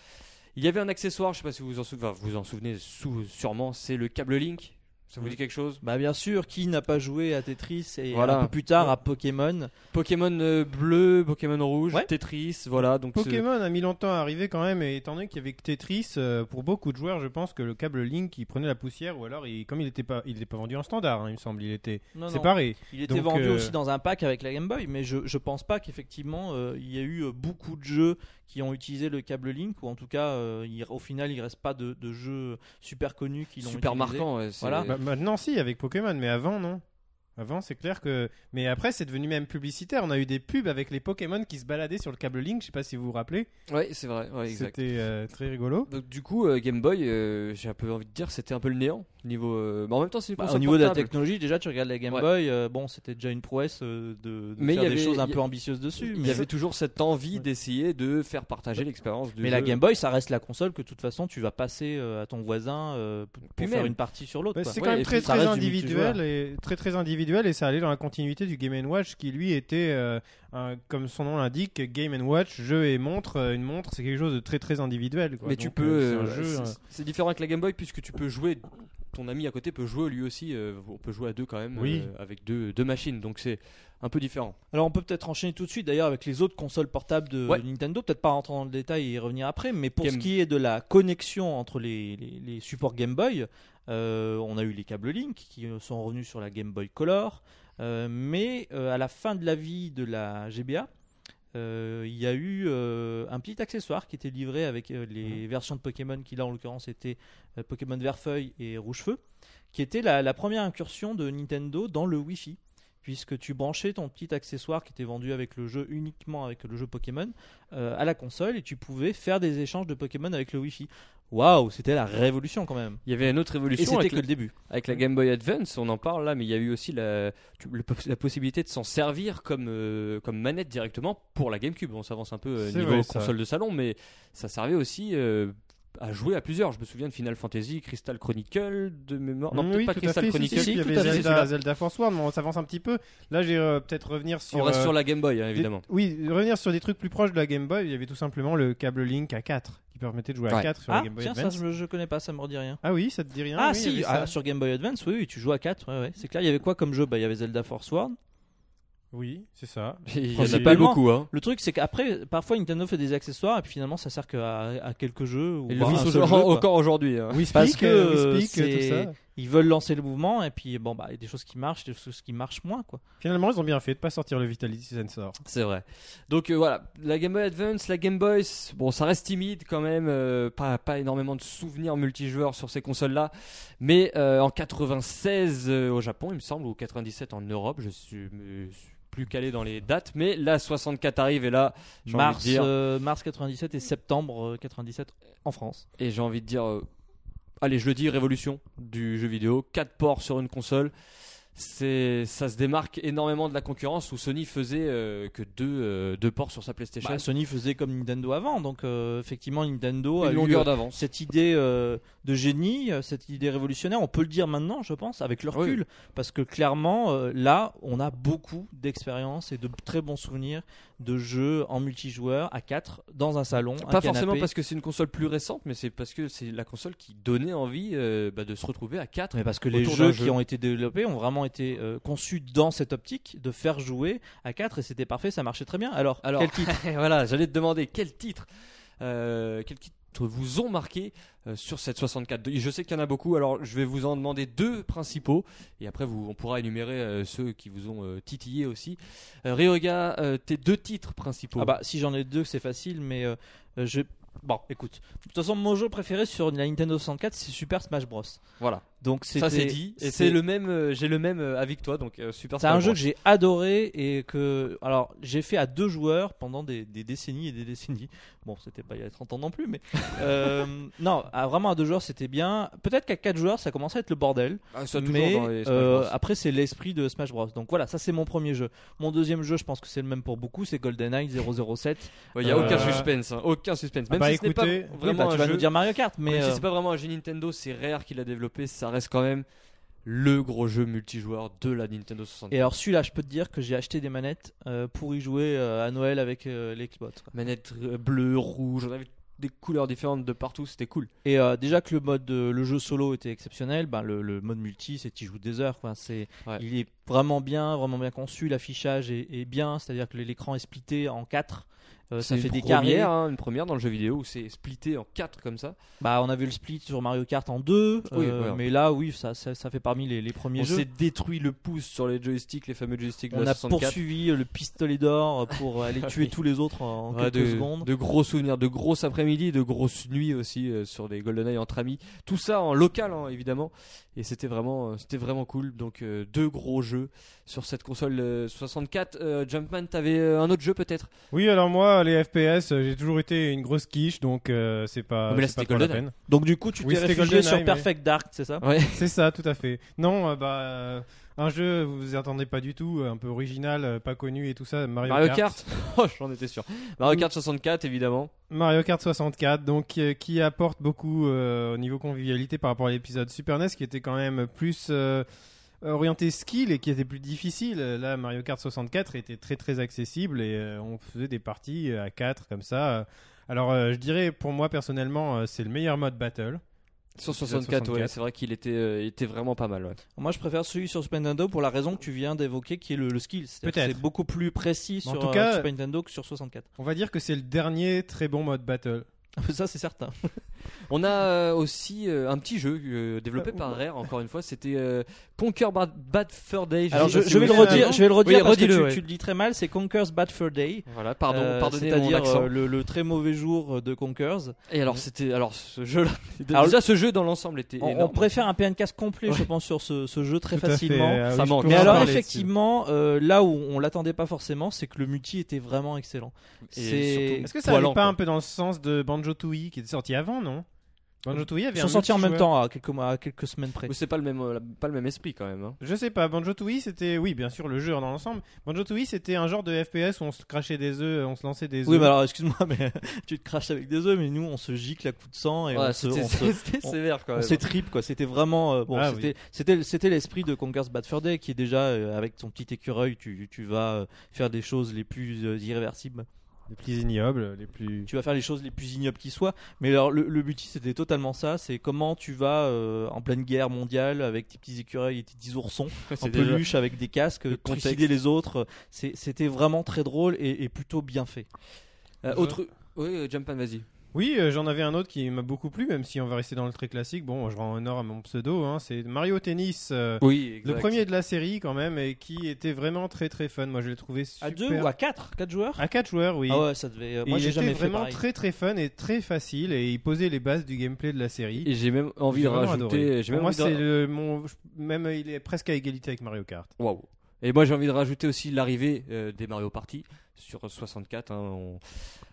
S2: Il y avait un accessoire, je sais pas si vous en souvenez, enfin, vous en souvenez sous- sûrement, c'est le câble Link. Ça vous dit quelque chose?
S3: Bah, bien sûr, qui n'a pas joué à Tetris et
S2: Voilà.
S3: un peu plus tard à Pokémon
S2: Pokémon euh, bleu, Pokémon rouge,
S3: Ouais.
S2: Tetris, voilà. Donc
S4: Pokémon a mis longtemps à arriver quand même, et étant donné qu'il y avait que Tetris, euh, pour beaucoup de joueurs, je pense que le câble Link il prenait la poussière, ou alors il, comme il n'était pas, il était pas vendu en standard, hein, il me semble, il était
S3: Non, non.
S4: séparé.
S3: Il était
S4: Donc,
S3: vendu
S4: euh,
S3: aussi dans un pack avec la Game Boy, mais je, je pense pas qu'effectivement euh, il y a eu beaucoup de jeux qui ont utilisé le câble Link, ou en tout cas euh, il- au final il reste pas de, de jeux super connus qui l'ont
S2: super
S3: utilisé.
S2: marquant. ouais, c'est-
S3: Voilà.
S4: Bah, maintenant, si, avec Pokémon, mais avant, non. Avant, c'est clair que. Mais après, c'est devenu même publicitaire. On a eu des pubs avec les Pokémon qui se baladaient sur le câble Link. Je sais pas si vous vous rappelez.
S2: Ouais, c'est vrai, ouais, exact.
S4: C'était euh, très rigolo.
S2: Donc du coup, euh, Game Boy, euh, j'ai un peu envie de dire, c'était un peu le néant niveau. euh, Mais en même temps, c'est une
S3: Bah, au niveau de la technologie, déjà tu regardes la Game
S2: Ouais.
S3: Boy, euh, bon c'était déjà une prouesse euh, de, de
S2: Mais
S3: faire
S2: il y
S3: des
S2: avait-
S3: choses un
S2: y-
S3: peu ambitieuses dessus.
S2: Il
S3: mais-
S2: y avait toujours cette envie
S3: Ouais.
S2: d'essayer de faire partager l'expérience
S3: Mais
S2: jeu.
S3: la Game Boy, ça reste la console que de toute façon tu vas passer euh, à ton voisin euh, pour
S2: Puis
S3: faire une partie sur l'autre.
S4: Bah, c'est quand même très très individuel et très très individuel individuel et ça allait dans la continuité du Game Watch qui lui était, euh, un- comme son nom l'indique, Game Watch, jeu et montre. Euh, Une montre, c'est quelque chose de très très individuel. quoi.
S2: Mais tu peux.
S4: euh,
S2: euh,
S4: c'est euh,
S2: différent avec la Game Boy puisque tu peux jouer. Ton ami à côté peut jouer lui aussi. euh, on peut jouer à deux quand même.
S4: Oui.
S2: euh, avec deux, deux machines. Donc c'est un peu différent.
S3: Alors on peut peut-être enchaîner tout de suite d'ailleurs avec les autres consoles portables de
S2: Ouais.
S3: Nintendo, peut-être pas rentrer dans le détail et y revenir après, mais pour
S2: Game-
S3: ce qui est de la connexion entre les, les- les supports Game Boy, on a eu les câbles Link qui euh, sont revenus sur la Game Boy Color, euh, mais euh, à la fin de la vie de la GBA, euh, il y a eu euh, un petit accessoire qui était livré avec euh, les versions de Pokémon qui là en l'occurrence étaient euh, Pokémon Vert-Feuille et Rouge-Feu, qui était la, la première incursion de Nintendo dans le Wi-Fi puisque tu branchais ton petit accessoire qui était vendu avec le jeu uniquement avec le jeu Pokémon euh, à la console et tu pouvais faire des échanges de Pokémon avec le Wi-Fi. Waouh, c'était la révolution quand même.
S2: Il y avait une autre
S3: Et
S2: évolution
S3: c'était
S2: avec,
S3: que
S2: la,
S3: le début.
S2: avec la Game Boy Advance. On en parle là, mais il y a eu aussi la, possibilité de s'en servir comme, euh, comme manette directement pour la GameCube. On s'avance un peu euh, niveau
S4: vrai, ça.
S2: console de salon, mais ça servait aussi. euh, à jouer à plusieurs, je me souviens de Final Fantasy, Crystal Chronicle, de mémoire. Non, peut-être
S4: oui,
S2: pas
S4: tout à
S2: Crystal
S4: fait. Si,
S2: Chronicle.
S4: si, il y avait Zelda. Zelda Force World, mais on s'avance un petit peu. Là, j'ai euh, peut-être revenir sur.
S2: On reste
S4: euh,
S2: sur la Game Boy, hein,
S4: des-
S2: évidemment.
S4: Oui, revenir sur des trucs plus proches de la Game Boy. Il y avait tout simplement le câble Link à 4 qui permettait de jouer à
S2: Ouais.
S4: 4 sur
S3: Ah,
S4: la Game Boy
S3: tiens, ça
S4: Advance.
S3: je, je connais pas, ça me redit rien.
S4: Ah oui, ça te dit rien
S3: Ah
S4: oui,
S3: si,
S4: ça.
S3: ah, sur Game Boy Advance, oui, oui, tu joues à 4, ouais, ouais. c'est clair. Il y avait quoi comme jeu? Bah, il y avait Zelda Force World.
S4: Oui, c'est ça.
S2: Il y en a pas beaucoup, hein.
S3: Le truc, c'est qu'après, parfois Nintendo fait des accessoires et puis finalement, ça sert qu'à à quelques jeux. Ou
S2: Ils le encore aujourd'hui. hein.
S4: Oui,
S3: Parce
S4: Speak,
S3: que
S4: euh, Wii Speak, tout
S3: c'est-
S4: ça.
S3: Ils veulent lancer le mouvement et puis bon bah il y a des choses qui marchent, des choses qui marchent moins quoi.
S4: Finalement, ils ont bien fait de pas sortir le Vitality Sensor.
S2: C'est vrai. Donc euh, voilà, la Game Boy Advance, la Game Boy, bon, ça reste timide quand même, euh, pas, pas énormément de souvenirs multijoueurs sur ces consoles-là. Mais euh, en 96 euh, au Japon, il me semble, ou 97 en Europe, je suis, suis plus calé dans les dates. Mais la 64 arrive et là, j'ai envie de
S3: Mars
S2: dire,
S3: euh, mars 97 et septembre euh, 97 en France.
S2: et j'ai envie de dire, euh, allez, je le dis, révolution du jeu vidéo, 4 ports sur une console. C'est, ça se démarque énormément de la concurrence où Sony faisait euh, que deux, euh, deux ports sur sa PlayStation.
S3: Bah, Sony faisait comme Nintendo avant donc euh, effectivement Nintendo a
S2: une
S3: eu
S2: longueur d'avance.
S3: cette idée de génie, cette idée révolutionnaire, on peut le dire maintenant, je pense, avec le recul, parce que clairement, là, on a beaucoup d'expérience et de très bons souvenirs de jeux en multijoueur à 4 dans un salon, un
S2: Pas forcément parce que c'est une console plus récente, mais c'est parce que c'est la console qui donnait envie euh, bah, de se retrouver à 4.
S3: Mais parce que les jeux qui
S2: jeu.
S3: ont été développés ont vraiment été euh, conçus dans cette optique de faire jouer à 4 et c'était parfait, ça marchait très bien. Alors,
S2: Alors,
S3: quel titre?
S2: voilà, j'allais te demander quel titre, euh, quel titre vous ont marqué euh, sur cette 64. Je sais qu'il y en a beaucoup, alors je vais vous en demander deux principaux et après vous, on pourra énumérer euh, ceux qui vous ont euh, titillé aussi. Ryoga, tes deux titres principaux.
S3: Ah bah si j'en ai deux c'est facile mais je bon écoute de toute façon mon jeu préféré sur la Nintendo 64 c'est Super Smash Bros.
S2: voilà,
S3: Donc
S2: ça c'est dit. Et
S3: c'est-
S2: le même, euh, j'ai le même euh, avec toi, donc euh, super.
S3: C'est un jeu que j'ai adoré et que alors j'ai fait à deux joueurs pendant des, des décennies et des décennies. Bon, c'était pas il y a 30 ans non plus, mais euh, non, à- vraiment à deux joueurs c'était bien. Peut-être qu'à quatre joueurs ça commençait à être le bordel,
S2: Ah, ça,
S3: mais
S2: dans les
S3: euh, après c'est l'esprit de Smash Bros. Donc voilà, ça c'est mon premier jeu. Mon deuxième jeu, je pense que c'est le même pour beaucoup, c'est GoldenEye 007.
S2: Il n'y a aucun suspense, hein, aucun suspense.
S4: ah
S2: Même
S4: bah
S2: si pas
S4: oui,
S3: bah, tu
S2: un
S3: vas
S2: jeu,
S3: nous dire Mario Kart, mais
S2: même si c'est pas vraiment un jeu Nintendo, c'est rare qu'il a développé, ça reste quand même le gros jeu multijoueur de la Nintendo 64.
S3: et alors celui-là, je peux te dire que j'ai acheté des manettes euh, pour y jouer euh, à Noël avec euh, l'Xbox. quoi.
S2: Manette euh, bleue, rouge, on avait des couleurs différentes de partout, c'était cool.
S3: Et déjà que le mode, le jeu solo était exceptionnel, ben le, le mode multi, c'est tu joues des heures. Quoi. C'est,
S2: Ouais.
S3: il est vraiment bien, vraiment bien conçu. L'affichage est, est bien, c'est-à-dire que l'écran est splitté en quatre. Euh, ça fait des carrés.
S2: première, hein, une première dans le jeu vidéo où c'est splitté en 4 comme ça.
S3: Bah, on a vu le split sur Mario Kart en deux,
S2: Oui,
S3: euh,
S2: ouais.
S3: mais là, oui, ça, ça, ça fait parmi les, les premiers
S2: On
S3: jeux.
S2: s'est détruit le pouce sur les joysticks, les fameux joysticks de
S3: On
S2: la
S3: a
S2: 64.
S3: poursuivi euh, le pistolet d'or pour aller tuer tous les autres en,
S2: Ouais,
S3: quelques
S2: de,
S3: secondes.
S2: de gros souvenirs, de grosses après-midi, de grosses nuits aussi euh, sur des GoldenEye entre amis. Tout ça en local hein, évidemment. Et c'était vraiment, c'était vraiment cool. Donc euh, deux gros jeux sur cette console euh, 64. Euh, Jumpman, t'avais un autre jeu peut-être?
S4: Oui, alors moi, les FPS, euh, j'ai toujours été une grosse quiche, donc euh, c'est pas,
S2: Ah, mais là,
S4: c'est pas
S2: c'était
S4: trop la peine.
S3: Donc, du coup, tu
S4: Oui,
S3: t'es
S4: c'était
S3: réfugié
S4: GoldenEye,
S3: sur
S4: mais-
S3: Perfect Dark, c'est ça?
S2: Ouais.
S4: C'est ça, tout à fait. Non, euh, bah, euh, un jeu, vous vous y attendez pas du tout, euh, un peu original, euh, pas connu et tout ça, Mario,
S2: Mario
S4: Kart.
S2: Kart. Oh, j'en étais sûr. Mario Kart 64 évidemment.
S4: Mario Kart 64, donc euh, qui apporte beaucoup euh, au niveau convivialité par rapport à l'épisode Super NES, qui était quand même plus euh, orienté skill et qui était plus difficile. Là, Mario Kart 64 était très très accessible et euh, on faisait des parties à 4 comme ça. Alors, euh, je dirais pour moi personnellement, euh, c'est le meilleur mode battle.
S2: Sur
S4: Sur
S2: 64, ouais,
S4: 64.
S2: c'est vrai qu'il était, euh, il était vraiment pas mal. ouais.
S3: Moi, je préfère celui sur Super Nintendo pour la raison que tu viens d'évoquer, qui est le, le skill. C'est beaucoup plus précis
S4: En
S3: sur
S4: tout
S3: euh,
S4: cas-
S3: Super Nintendo que sur 64.
S4: On va dire que c'est le dernier très bon mode battle.
S3: Ça, c'est certain.
S2: On a euh, aussi euh, un petit jeu euh, développé par Rare, encore une fois, c'était euh, Conquer Bad, Bad Fur Day.
S3: Alors, je, vais
S2: vous
S3: le redire, je vais le redire
S2: Oui,
S3: parce que
S2: redis-le,
S3: tu,
S2: ouais.
S3: tu le dis très mal. C'est Conker's Bad Fur Day.
S2: Voilà, pardon,
S3: Euh,
S2: pardonnez mon
S3: C'est-à-dire
S2: accent.
S3: le, le très mauvais jour de Conker's.
S2: Et alors, c'était, alors ce jeu-là,
S3: Alors,
S2: déjà ce jeu dans l'ensemble était
S3: On, on préfère un PNCast complet, je pense, sur ce, ce jeu très
S4: Tout à fait.
S3: facilement.
S4: Ah
S2: Ça
S4: oui, je
S2: manque.
S4: peux
S3: Mais alors effectivement, euh, là où on l'attendait pas forcément, c'est que le multi était vraiment excellent.
S4: Est-ce que ça allait pas
S2: quoi.
S4: un peu dans le sens de Banjo Tooie qui était sorti avant, non? Banjo Tooie avait
S3: Ils sont
S4: un
S3: sortis en même
S4: multijoueur.
S3: temps à quelques mois, à quelques semaines près.
S2: Mais c'est pas le même, euh, pas le même esprit quand même. hein.
S4: Je sais pas, Banjo Tooie c'était, oui, bien sûr, le jeu dans l'ensemble. Banjo Tooie c'était un genre de FPS où on se crachait des œufs, on se lançait des œufs.
S3: Oui, mais alors excuse-moi, mais tu te craches avec des œufs, mais nous on se gicle à coups de sang et
S2: Ouais,
S3: on se,
S2: c'était
S3: on se-
S2: c'était
S3: on-
S2: sévère quand
S3: on
S2: même.
S3: s'étripe quoi. C'était vraiment euh, bon.
S4: Ah
S3: c'était, c'était, c'était l'esprit de Conker's Bad Fur Day qui est déjà euh, avec ton petit écureuil, tu, tu vas euh, faire des choses les plus euh, irréversibles.
S4: Les plus ignobles, les plus.
S3: Tu vas faire les choses les plus ignobles qui soient. Mais alors le, le multi c'était totalement ça. C'est comment tu vas euh, en pleine guerre mondiale avec tes petits écureuils et tes petits oursons en
S2: déjà-
S3: peluche avec des casques,
S2: le
S3: trucider
S2: contexte.
S3: les autres. C'était vraiment très drôle et, et plutôt bien fait.
S2: Euh, autre, oui, euh, Jumpan, vas-y.
S4: Oui, euh, j'en avais un autre qui m'a beaucoup plu, même si on va rester dans le très classique. Bon, je rends honneur à mon pseudo, hein, c'est Mario Tennis. euh,
S2: Oui,
S4: le premier de la série quand même et qui était vraiment très très fun. Moi je l'ai trouvé super.
S3: À deux ou à quatre, quatre joueurs?
S4: À quatre joueurs, oui.
S3: Ah ouais, ça devait. Moi j'ai
S4: était
S3: jamais fait
S4: vraiment
S3: pareil.
S4: très très fun et très facile et il posait les bases du gameplay de la série.
S2: Et j'ai même envie de rajouter. même
S4: moi
S2: de-
S4: c'est le mon même il est presque à égalité avec Mario Kart.
S2: Waouh. Et moi j'ai envie de rajouter aussi l'arrivée euh, des Mario Party sur 64. hein, on-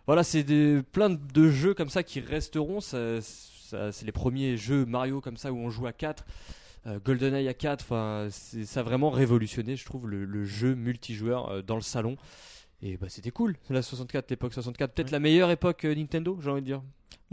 S2: Voilà, c'est des- plein de- jeux comme ça qui resteront. Ça- ça- c'est les premiers jeux Mario comme ça où on joue à 4. GoldenEye à 4, enfin, ça a vraiment révolutionné, je trouve, le, le jeu multijoueur euh, dans le salon. Et bah c'était cool, la 64, l'époque 64, peut-être la meilleure époque euh, Nintendo, j'ai envie de dire.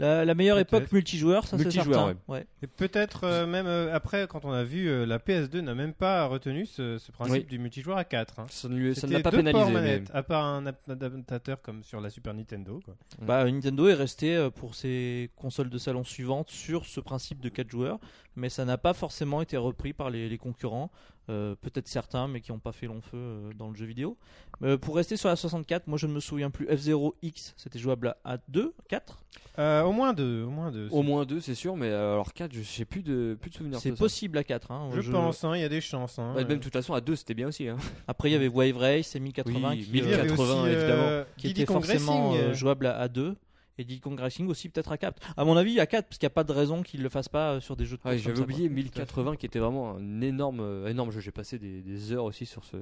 S3: La, la meilleure époque multijoueur, ça c'est certain. Ouais.
S4: Et peut-être euh, même euh, après quand on a vu euh, la PS2 n'a même pas retenu ce, ce principe
S2: Oui.
S4: du multijoueur à 4. hein.
S2: Ça ne, lui- ça ne
S4: C'était
S2: l'a pas
S4: deux ports
S2: pénalisé. mais-
S4: manettes, à part un ap- adaptateur comme sur la Super Nintendo. Quoi.
S3: Bah, Nintendo est resté euh, pour ses consoles de salon suivantes sur ce principe de 4 joueurs, mais ça n'a pas forcément été repris par les, les concurrents. Euh, Peut-être certains, mais qui n'ont pas fait long feu euh, dans le jeu vidéo. Euh, pour rester sur la 64, moi je ne me souviens plus. F0X, c'était jouable à 2, 4
S4: Euh, au moins deux, au moins deux.
S2: Au moins deux, c'est sûr, mais euh, alors 4, je sais plus de, plus de souvenirs.
S3: C'est
S2: de ça.
S3: possible à 4. Hein,
S4: Je pense, hein, il y a des chances. hein.
S2: Ouais, même de toute façon, à 2, c'était bien aussi. Hein.
S3: Après, il y avait Wave Race et 1080
S2: Oui,
S3: qui,
S4: Il y avait
S2: 1080,
S4: aussi, euh,
S2: évidemment,
S3: qui était forcément euh,
S4: euh,
S3: jouable à, 2. Et Diddy Kong Racing aussi peut-être à 4. À mon avis, à 4, parce qu'il n'y a pas de raison qu'il ne le fasse pas euh, sur des jeux de course
S2: J'avais oublié 1080 qui était vraiment un énorme, euh, énorme jeu. J'ai passé des, des heures aussi sur ce,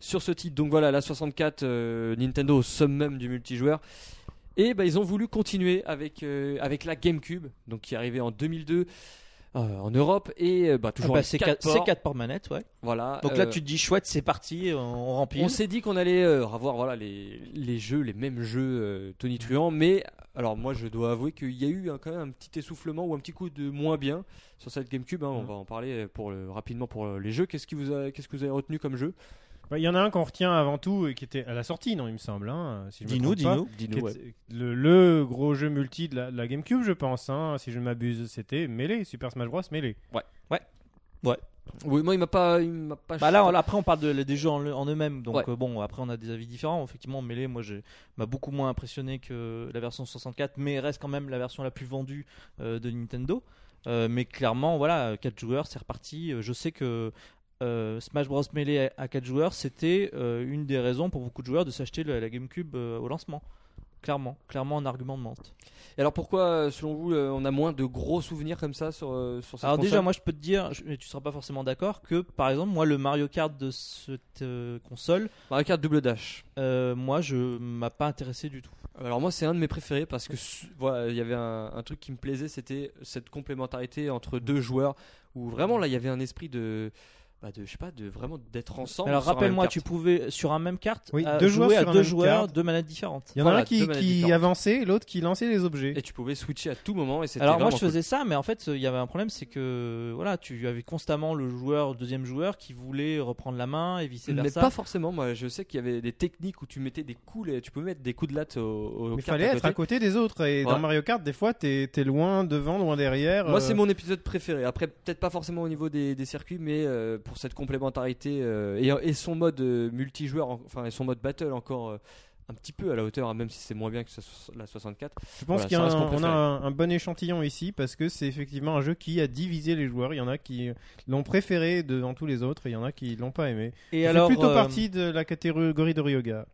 S2: sur ce titre. Donc voilà, la 64, euh, Nintendo au summum du multijoueur. Et bah, ils ont voulu continuer avec, euh, avec la GameCube, donc qui est arrivée en 2002 euh, en Europe et euh, bah,
S3: Ah
S2: toujours
S3: bah,
S2: avec
S3: c'est 4
S2: quatre ports.
S3: ports manettes, ouais.
S2: Voilà.
S3: Donc là,
S2: euh,
S3: tu te dis chouette, c'est parti, on, remplit.
S2: On s'est dit qu'on allait euh, avoir voilà, les, les jeux, les mêmes jeux euh, tonitruants, mais alors moi je dois avouer qu'il y a eu un- quand même un petit essoufflement ou un petit coup de moins bien sur cette GameCube. hein, On
S4: Mhm.
S2: va en parler pour le- rapidement pour euh, les jeux. Qu'est-ce, qui vous qu'est-ce que vous avez retenu comme jeu?
S4: Bah, Il y en a un qu'on retient avant tout et qui était à la sortie, non, il me semble. Hein, si
S3: Dis-nous, dis-nous.
S2: Ouais.
S4: le, le gros jeu multi de la, de la GameCube, je pense. hein, si je ne m'abuse, c'était Melee, Super Smash Bros. Melee.
S2: Oui, moi il m'a pas, il m'a pas.
S3: Bah là, on- après, on parle de- des jeux en, en eux-mêmes. Donc
S2: Ouais.
S3: euh, bon, après, on a des avis différents. Effectivement, Melee, moi, m'a beaucoup moins impressionné que la version 64, mais reste quand même la version la plus vendue euh, de Nintendo. Euh, mais clairement, voilà, 4 joueurs, c'est reparti. Je sais que euh, Smash Bros Melee à 4 joueurs, c'était euh, une des raisons pour beaucoup de joueurs de s'acheter la, GameCube euh, au lancement. Clairement, clairement un argument de vente.
S2: Et alors pourquoi, selon vous, on a moins de gros souvenirs comme ça sur, sur cette
S3: Alors déjà, moi je peux te dire, je- mais tu seras pas forcément d'accord, que par exemple, moi le Mario Kart de cette console,
S2: Mario Kart Double Dash.
S3: moi je m'a pas intéressé du tout.
S2: Alors moi c'est un de mes préférés parce que voilà il y avait un, un truc qui me plaisait c'était cette complémentarité entre deux joueurs où vraiment là il y avait un esprit de bah, de je sais pas, de vraiment d'être ensemble.
S3: Alors rappelle-moi, tu pouvais sur un même carte
S4: Oui, deux
S3: jouer
S4: joueurs
S3: à deux joueurs,
S4: carte.
S3: deux manettes différentes.
S4: Il y en a
S2: Voilà,
S4: un qui, avançait l'autre qui lançait les objets.
S2: Et tu pouvais switcher à tout moment et c'était
S3: Alors moi je faisais ça, mais en fait il y avait un problème, c'est que voilà, tu avais constamment le joueur, le deuxième joueur qui voulait reprendre la main et vice
S2: cool. Mais
S3: versa.
S2: pas forcément. Moi, je sais qu'il y avait des techniques où tu mettais des coups, et tu pouvais mettre des coups de latte au, au
S4: Mais fallait être à côté des autres. Et
S2: Ouais.
S4: dans Mario Kart, des fois, t'es es loin devant, loin derrière.
S2: Moi,
S4: euh,
S2: c'est mon épisode préféré. Après, peut-être pas forcément au niveau des, des circuits, mais euh, pour cette complémentarité euh, et, et son mode euh, multijoueur, en- enfin, et son mode battle encore euh, un petit peu à la hauteur, hein, même si c'est moins bien que la 64.
S4: Je pense
S2: Voilà,
S4: y a un- bon échantillon ici parce que c'est effectivement un jeu qui a divisé les joueurs. Il y en a qui l'ont préféré devant tous les autres et il y en a qui l'ont pas aimé.
S3: Et alors
S4: plutôt
S3: euh,
S4: partie de la catégorie de Ryoga.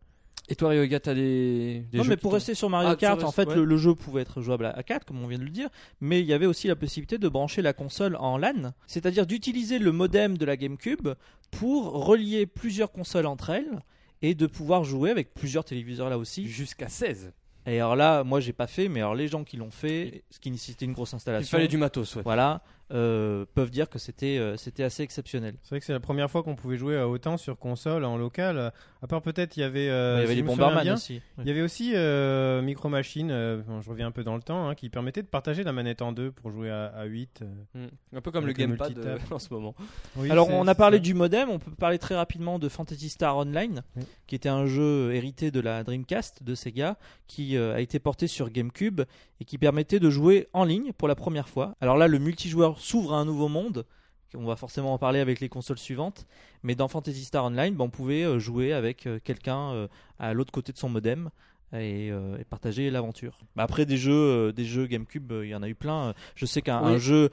S2: Et toi, Ryoga, t'as des, des
S3: non,
S2: jeux
S3: mais pour rester sur Mario
S2: Ah,
S3: Kart, en fait,
S2: ouais.
S3: le, le jeu pouvait être jouable à 4, comme on vient de le dire, mais il y avait aussi la possibilité de brancher la console en LAN, c'est-à-dire d'utiliser le modem de la GameCube pour relier plusieurs consoles entre elles et de pouvoir jouer avec plusieurs téléviseurs là aussi.
S2: jusqu'à 16.
S3: Et alors là, moi j'ai pas fait, mais alors les gens qui l'ont fait, ce qui nécessitait une grosse
S2: Il
S3: installation,
S2: fallait du matos, ouais.
S3: voilà, euh, peuvent dire que c'était euh, c'était assez exceptionnel.
S4: C'est vrai que c'est la première fois qu'on pouvait jouer à autant sur console en local. À part peut-être, il y avait. euh,
S3: il y
S4: si
S3: avait
S4: je
S3: les Bomberman
S4: bien,
S3: aussi.
S4: Il y avait aussi euh, Micro Machine, euh, bon, je reviens un peu dans le temps, hein, qui permettait de partager la manette en deux pour jouer à, à 8. euh.
S2: Mm. Un peu comme le gamepad euh, en ce moment.
S4: Oui,
S3: Alors on a parlé
S4: ça.
S3: du modem, on peut parler très rapidement de Fantasy Star Online,
S4: Oui.
S3: qui était un jeu hérité de la Dreamcast de Sega, qui euh, a été porté sur GameCube et qui permettait de jouer en ligne pour la première fois. Alors là, le multijoueur s'ouvre à un nouveau monde. On va forcément en parler avec les consoles suivantes, mais dans Fantasy Star Online, ben, on pouvait euh, jouer avec euh, quelqu'un euh, à l'autre côté de son modem et, euh, et partager l'aventure. Bah, après des jeux, euh, des jeux GameCube, euh, il y en a eu plein. Je sais qu'un
S2: Oui.
S3: jeu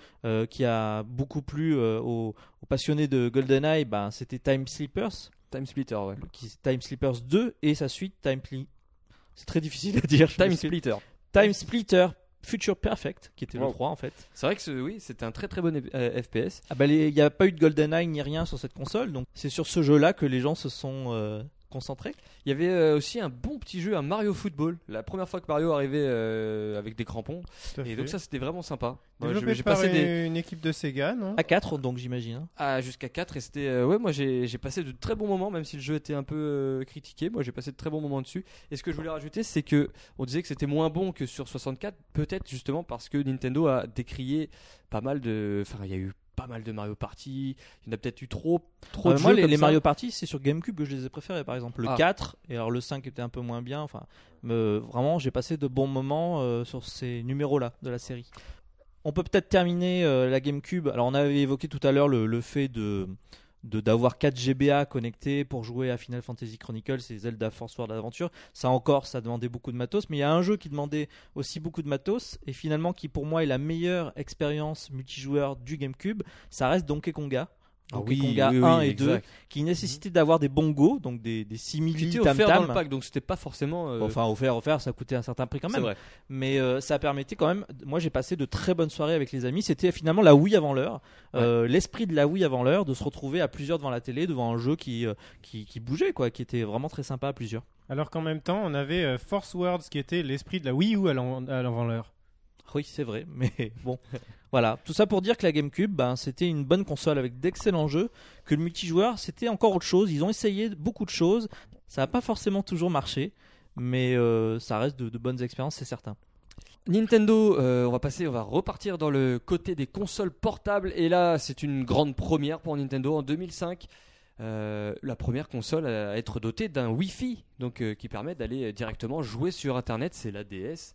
S3: qui a beaucoup plu aux, aux passionnés de GoldenEye, ben, c'était Time Sleepers,
S2: Time Splitter, ouais.
S3: qui Time Sleepers 2 et sa suite Time Pli- C'est très difficile à dire.
S2: Time. Splitter.
S3: Time Splitter Future Perfect, qui était le
S2: Wow.
S3: 3 en fait.
S2: C'est vrai que ce- oui, c'était un très très bon euh, FPS.
S3: Ah bah, il n'y a pas eu de GoldenEye ni rien sur cette console, donc c'est sur ce jeu-là que les gens se sont concentrés.
S2: Il y avait euh, aussi un bon petit jeu, un Mario Football. La première fois que Mario arrivait euh, avec des crampons.
S4: Tout à
S2: Et
S4: fait.
S2: donc ça, c'était vraiment sympa. Moi,
S4: Développé
S2: j'ai
S4: par
S2: passé
S4: une,
S2: des
S4: une équipe de Sega, non?
S3: À 4, donc j'imagine. hein.
S2: ah, jusqu'à 4 et c'était euh, ouais, moi j'ai j'ai passé de très bons moments, même si le jeu était un peu euh, critiqué. Moi, j'ai passé de très bons moments dessus. Et ce que je voulais rajouter, c'est que on disait que c'était moins bon que sur 64, peut-être justement parce que Nintendo a décrié pas mal de, enfin, il y a eu pas mal de Mario Party. Il y en a peut-être eu trop, trop
S3: Euh,
S2: de
S3: moi,
S2: jeux
S3: les,
S2: comme
S3: les
S2: ça.
S3: Mario Party, c'est sur GameCube que je les ai préférés. Par exemple, le
S2: Ah.
S3: 4 et alors le 5 était un peu moins bien. Enfin, me- vraiment, j'ai passé de bons moments euh, sur ces numéros-là de la série. On peut peut-être terminer euh, la GameCube. Alors, on avait évoqué tout à l'heure le, le fait de de- d'avoir 4 GBA connectés pour jouer à Final Fantasy Chronicles et Zelda Force World Adventure. Ça encore, ça demandait beaucoup de matos, mais il y a un jeu qui demandait aussi beaucoup de matos et finalement qui pour moi est la meilleure expérience multijoueur du GameCube, ça reste Donkey Konga.
S2: Ah
S3: Donkey
S2: oui,
S3: Konga
S2: oui, oui,
S3: 1 et 2
S2: exact.
S3: qui nécessitait d'avoir des bongos, donc des, des simili tam
S2: offert dans le
S3: tam.
S2: pack, donc c'était pas forcément. euh,
S3: Enfin, offert, offert, ça coûtait un certain prix quand même.
S2: vrai.
S3: Mais euh, ça permettait quand même. Moi, j'ai passé de très bonnes soirées avec les amis. C'était finalement la Wii avant l'heure. Euh, L'esprit de la Wii avant l'heure, de se retrouver à plusieurs devant la télé, devant un jeu qui, euh, qui, qui bougeait, quoi, qui était vraiment très sympa à plusieurs.
S4: Alors qu'en même temps, on avait Force Words qui était l'esprit de la Wii U à à l'avant-l'heure.
S3: Oui, c'est vrai, mais bon. voilà, tout ça pour dire que la GameCube, ben, c'était une bonne console avec d'excellents jeux, que le multijoueur, c'était encore autre chose. Ils ont essayé beaucoup de choses, ça n'a pas forcément toujours marché, mais euh, ça reste de, bonnes expériences, c'est certain.
S2: Nintendo, euh, on va passer, on va repartir dans le côté des consoles portables et là c'est une grande première pour Nintendo en 2005. euh, la première console à être dotée d'un Wi-Fi, donc qui permet d'aller directement jouer sur Internet, c'est la DS.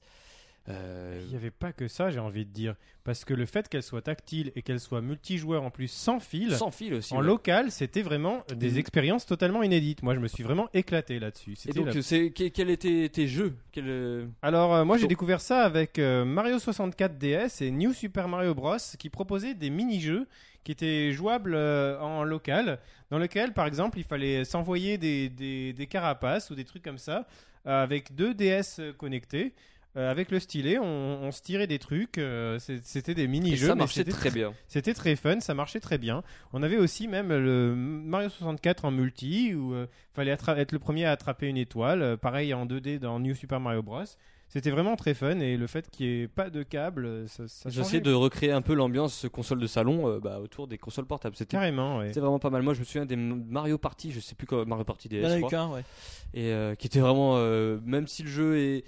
S2: Euh,
S4: Il n'y avait pas que ça, j'ai envie de dire. Parce que le fait qu'elle soit tactile et qu'elle soit multijoueur en plus sans fil,
S2: sans fil aussi.
S4: en
S2: ouais.
S4: local, c'était vraiment des expériences totalement inédites. Moi, je me suis vraiment éclaté là-dessus.
S2: Et donc,
S4: la-
S2: c'est que- quels étaient tes jeux? Quel, euh,
S4: Alors, euh, moi, j'ai découvert ça avec euh, Mario 64 DS et New Super Mario Bros. qui proposaient des mini-jeux qui étaient jouables en local, dans lequel, par exemple, il fallait s'envoyer des, des, des carapaces ou des trucs comme ça, avec deux DS connectés. Euh, avec le stylet, on, on se tirait des trucs. euh, c'était des mini-jeux.
S2: ça marchait très bien.
S4: c'était très fun, ça marchait très bien. On avait aussi même le Mario 64 en multi où il fallait attra- être le premier à attraper une étoile. euh, pareil en 2D dans New Super Mario Bros. C'était vraiment très fun et le fait qu'il n'y ait pas de câble, ça, ça
S2: J'essaie
S4: changeait
S2: de recréer un peu l'ambiance console de salon euh, bah, autour des consoles portables. C'était
S4: carrément. ouais.
S2: c'était vraiment pas mal. Moi, je me souviens des Mario Party, je sais plus quoi, Mario Party DS,
S3: Il y en a eu qu'un, ouais.
S2: et euh, qui était vraiment, euh, même si le jeu est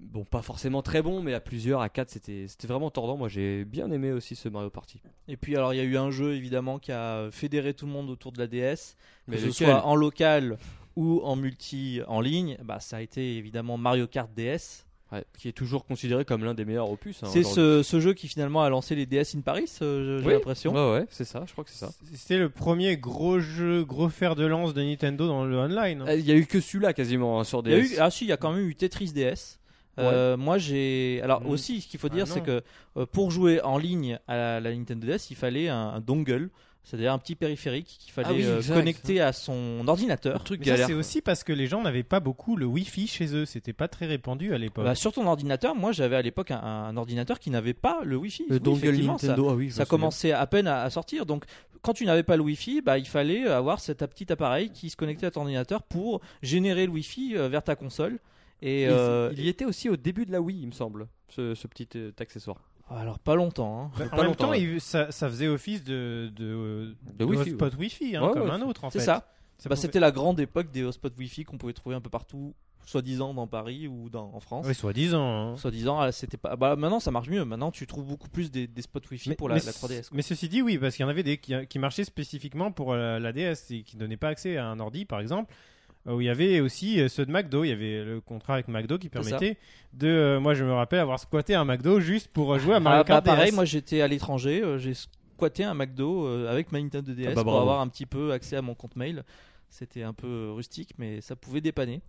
S2: bon, pas forcément très bon, mais à plusieurs, à quatre, c'était c'était vraiment tordant. Moi, j'ai bien aimé aussi ce Mario Party.
S3: Et puis alors il y a eu un jeu évidemment qui a fédéré tout le monde autour de la DS,
S2: Mais
S3: que ce
S2: lequel
S3: soit en local ou en multi en ligne, bah ça a été évidemment Mario Kart DS.
S2: Ouais, qui est toujours considéré comme l'un des meilleurs opus. hein,
S3: c'est ce, ce jeu qui finalement a lancé les DS in Paris, euh, j'ai
S2: Oui.
S3: l'impression.
S2: Ouais, ouais, c'est ça. Je crois que c'est ça.
S4: C'était le premier gros jeu, gros fer de lance de Nintendo dans le online. hein.
S2: Euh, Il y a eu que celui-là quasiment hein, sur
S3: Il y a
S2: DS.
S3: eu, ah si, il y a quand même eu Tetris DS. Euh, Moi j'ai. Alors
S2: Mm.
S3: aussi, ce qu'il faut
S4: Ah
S3: dire, c'est que euh, pour jouer en ligne à la, la Nintendo DS, il fallait un, un dongle, c'est-à-dire un petit périphérique qu'il fallait
S2: Ah oui,
S3: euh,
S2: exact.
S3: connecter à son ordinateur.
S2: Le truc
S4: ça, c'est aussi parce que les gens n'avaient pas beaucoup le Wi-Fi chez eux. C'était pas très répandu à l'époque.
S3: Bah, sur ton ordinateur, moi j'avais à l'époque un, un ordinateur qui n'avait pas le Wi-Fi.
S2: Le
S3: Oui,
S2: dongle
S3: ça-
S2: Nintendo, ah oui,
S3: Ça,
S2: me souviens.
S3: commençait à peine à, à sortir. Donc quand tu n'avais pas le Wi-Fi, bah, il fallait avoir cet petit appareil qui se connectait à ton ordinateur pour générer le Wi-Fi vers ta console. Et
S2: Il-
S3: euh,
S2: il y était aussi au début de la Wii, il me semble, ce, ce petit euh, accessoire.
S3: alors pas longtemps. hein.
S4: Bah,
S2: pas
S4: en même
S2: longtemps,
S4: temps,
S2: ouais.
S4: il- ça, ça faisait office de, de,
S2: De Wi-Fi,
S4: hotspot Wi-Fi, hein,
S2: Ouais,
S4: comme
S2: ouais,
S4: un autre en
S3: C'est
S4: fait.
S3: ça.
S4: Ça
S3: Bah,
S4: pouvait-
S3: C'était la grande époque des hotspots Wi-Fi qu'on pouvait trouver un peu partout, soi-disant dans Paris ou dans, en France.
S4: Oui, soi-disant. hein.
S3: Soi-disant, ah, c'était pas. Bah, maintenant ça marche mieux. Maintenant tu trouves beaucoup plus des, des spots Wi-Fi pour la, la 3DS. quoi.
S4: mais ceci dit, oui, parce qu'il y en avait des qui, qui marchaient spécifiquement pour euh, la DS et qui donnaient pas accès à un ordi, par exemple. Euh, Où il y avait aussi euh, ceux de McDo, il y avait le contrat avec McDo qui permettait de. euh, moi, je me rappelle avoir squatté un McDo juste pour euh, jouer à Mario
S3: Ah, bah,
S4: Kart
S3: pareil,
S4: DS.
S3: moi j'étais à l'étranger, euh, j'ai squatté un McDo euh, avec ma Nintendo DS
S2: Ah bah,
S3: pour avoir un petit peu accès à mon compte mail. C'était un peu rustique, mais ça pouvait dépanner.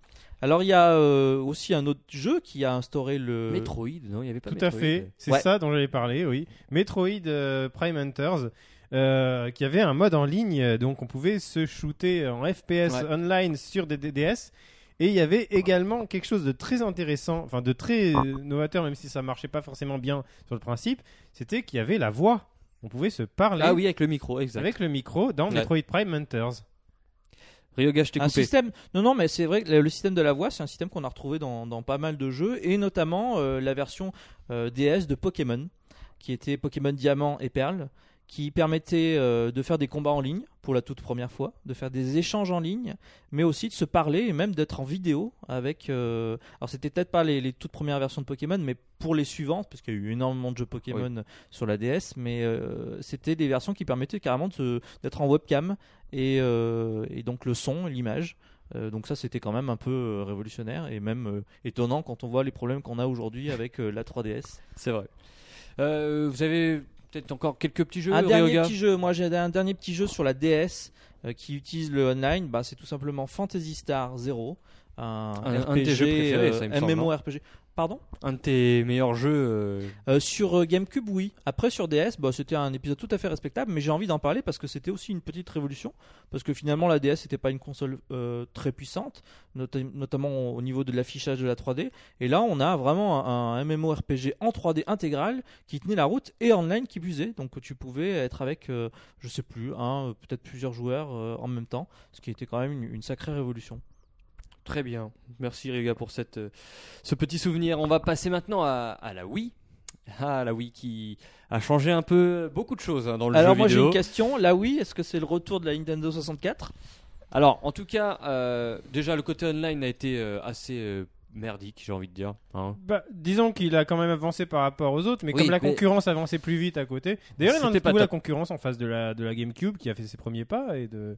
S3: Alors il y a euh, aussi un autre jeu qui a instauré le.
S2: Metroid, non, il n'y avait pas
S4: Tout à
S2: Metroid.
S4: fait, c'est
S3: Ouais.
S4: ça dont j'allais parler, oui. Metroid euh, Prime Hunters, euh, qui avait un mode en ligne, euh, donc on pouvait se shooter en FPS
S2: Ouais.
S4: online sur des DDS. Et il y avait également quelque chose de très intéressant, enfin de très euh, novateur, même si ça marchait pas forcément bien sur le principe, c'était qu'il y avait la voix. On pouvait se parler
S2: Ah oui, avec le micro, exact.
S4: avec le micro dans
S2: Ouais.
S4: Metroid Prime Hunters.
S2: Ryoga, je t'ai
S3: un
S2: coupé.
S3: système. Non, non, mais c'est vrai que le, le système de la voix, c'est un système qu'on a retrouvé dans, dans pas mal de jeux, et notamment euh, la version euh, DS de Pokémon, qui était Pokémon Diamant et Perle, qui permettait euh, de faire des combats en ligne pour la toute première fois, de faire des échanges en ligne, mais aussi de se parler et même d'être en vidéo avec. euh, Alors, c'était peut-être pas les, les toutes premières versions de Pokémon, mais pour les suivantes, parce qu'il y a eu énormément de jeux Pokémon sur la DS, mais euh, c'était des versions qui permettaient carrément d'être en webcam et, et donc le son, l'image. Donc ça c'était quand même un peu révolutionnaire et même étonnant quand on voit les problèmes qu'on a aujourd'hui avec la 3DS.
S2: C'est vrai. Vous avez peut-être encore quelques petits jeux,
S3: un dernier petit jeu, moi j'ai un dernier petit jeu sur la DS euh, qui utilise le online, bah, c'est tout simplement Fantasy Star 0, un,
S2: Un- un
S3: RPG,
S2: de tes jeux préférés,
S3: euh,
S2: ça, il me
S3: MMORPG. Pardon
S2: Un de tes meilleurs jeux. euh,
S3: Euh, sur euh, GameCube, oui. Après, sur DS, bah, c'était un épisode tout à fait respectable, mais j'ai envie d'en parler parce que c'était aussi une petite révolution. Parce que finalement, la DS n'était pas une console euh, très puissante, nota- notamment au niveau de l'affichage de la 3D. Et là, on a vraiment un, un MMORPG en 3D intégral qui tenait la route et online qui puisait. Donc, tu pouvais être avec, euh, je sais plus, un, peut-être plusieurs joueurs en même temps, ce qui était quand même une, une sacrée révolution.
S2: Très bien. Merci Ryoga pour cette, euh, ce petit souvenir. On va passer maintenant à, à la Wii. Ah, la Wii qui a changé un peu beaucoup de choses hein, dans le
S3: Alors,
S2: jeu
S3: moi, j'ai
S2: vidéo.
S3: une question. Là, oui, est-ce que c'est le retour de la Nintendo 64
S2: Alors, en tout cas, euh, déjà le côté online a été euh, assez euh, merdique, j'ai envie de dire. hein.
S4: Bah, disons qu'il a quand même avancé par rapport aux autres, mais
S2: Oui,
S4: comme la
S2: mais-
S4: concurrence avançait plus vite à côté. D'ailleurs, il en
S2: C'était
S4: a
S2: pas
S4: trouvé la concurrence en face de la, de la GameCube qui a fait ses premiers pas. Et de...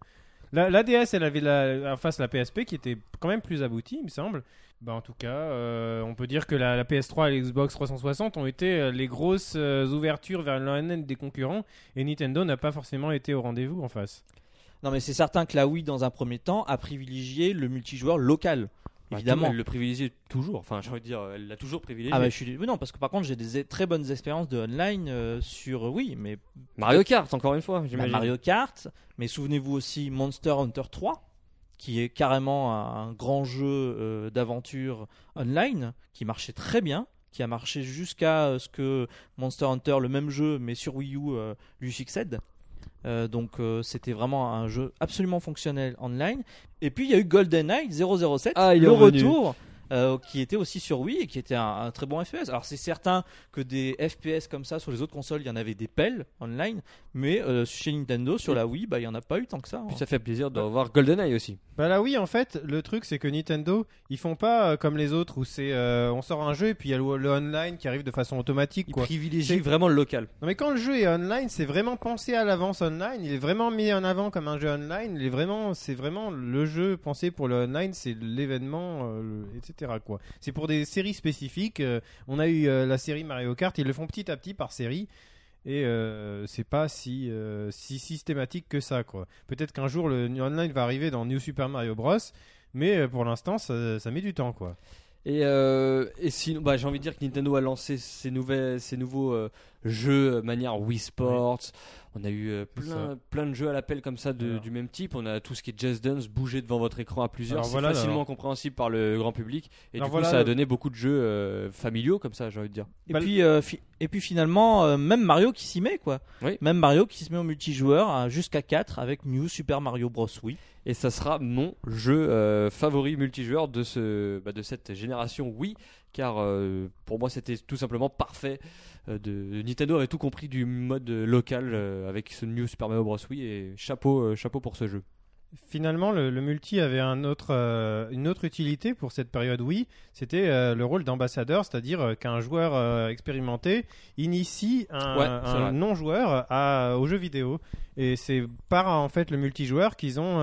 S4: la, DS, elle avait la, en face la PSP qui était quand même plus aboutie, il me semble. Bah, en tout cas, euh, on peut dire que la, la PS3 et l'Xbox 360 ont été euh, les grosses euh, ouvertures vers l'ONN des concurrents et Nintendo n'a pas forcément été au rendez-vous en face.
S3: Non, mais c'est certain que la Wii, dans un premier temps, a privilégié le multijoueur local.
S2: Bah,
S3: Évidemment.
S2: Elle le privilégie toujours. Enfin, j'ai envie de dire, elle l'a toujours privilégié.
S3: Ah bah je suis non parce que par contre j'ai des très bonnes expériences de online euh, sur euh, oui mais
S2: Mario Kart, encore une fois,
S3: bah. Mario Kart mais souvenez-vous aussi Monster Hunter 3 qui est carrément un, grand jeu euh, d'aventure online qui marchait très bien qui a marché jusqu'à ce que Monster Hunter le même jeu mais sur Wii U euh, lui succède Euh, donc euh, c'était vraiment un jeu absolument fonctionnel online et puis il y a eu GoldenEye 007
S2: Ah,
S3: le
S2: revenu.
S3: retour euh, qui était aussi sur Wii et qui était un, un très bon FPS. Alors c'est certain que des FPS comme ça sur les autres consoles, il y en avait des pelles online, mais euh, chez Nintendo sur la Wii, bah il y en a pas eu tant que ça. hein.
S2: Puis ça fait plaisir de revoir GoldenEye aussi.
S4: Bah là oui en fait le truc c'est que Nintendo ils font pas euh, comme les autres où c'est euh, on sort un jeu et puis il y a le, le online qui arrive de façon automatique quoi.
S2: privilégie
S4: C'est-
S2: vraiment le local.
S4: Non mais quand le jeu est online c'est vraiment pensé à l'avance online il est vraiment mis en avant comme un jeu online il est vraiment c'est vraiment le jeu pensé pour le online c'est l'événement euh, le- quoi. C'est pour des séries spécifiques euh, on a eu euh, la série Mario Kart ils le font petit à petit par série. Et euh, c'est pas si, systématique que ça, quoi. Peut-être qu'un jour le online va arriver dans New Super Mario Bros. Mais pour l'instant, ça, met du temps, quoi.
S2: Et, sinon, bah, j'ai envie de dire que Nintendo a lancé ses, nouvelles, nouveaux jeux euh, manière Wii Sports. On a eu euh, plein, plein de jeux à l'appel comme ça de-
S4: Voilà.
S2: du même type. On a tout ce qui est Just Dance, bouger devant votre écran à plusieurs. C'est
S4: voilà,
S2: facilement
S4: alors.
S2: compréhensible par le grand public. Et
S4: Alors
S2: du coup,
S4: voilà,
S2: ça a donné beaucoup de jeux euh, familiaux comme ça, j'ai envie de dire.
S3: Et
S4: Bah,
S3: puis, euh, fi- et puis finalement, euh, même Mario qui s'y met quoi.
S2: Oui.
S3: Même Mario qui se met au multijoueur à jusqu'à 4 avec New Super Mario Bros. Wii.
S2: Et ça sera mon jeu euh, favori multijoueur de, ce, bah, de cette génération Wii, car euh, pour moi c'était tout simplement parfait. euh, de, Nintendo avait tout compris du mode local euh, avec ce New Super Mario Bros. Wii et chapeau, chapeau pour ce jeu.
S4: Finalement, le, le multi avait un autre, une autre utilité pour cette période Wii. C'était le rôle d'ambassadeur, c'est-à-dire qu'un joueur expérimenté initie un,
S2: Ouais,
S4: non-joueur à- au jeu vidéo. Et c'est par en fait le multijoueur qu'ils ont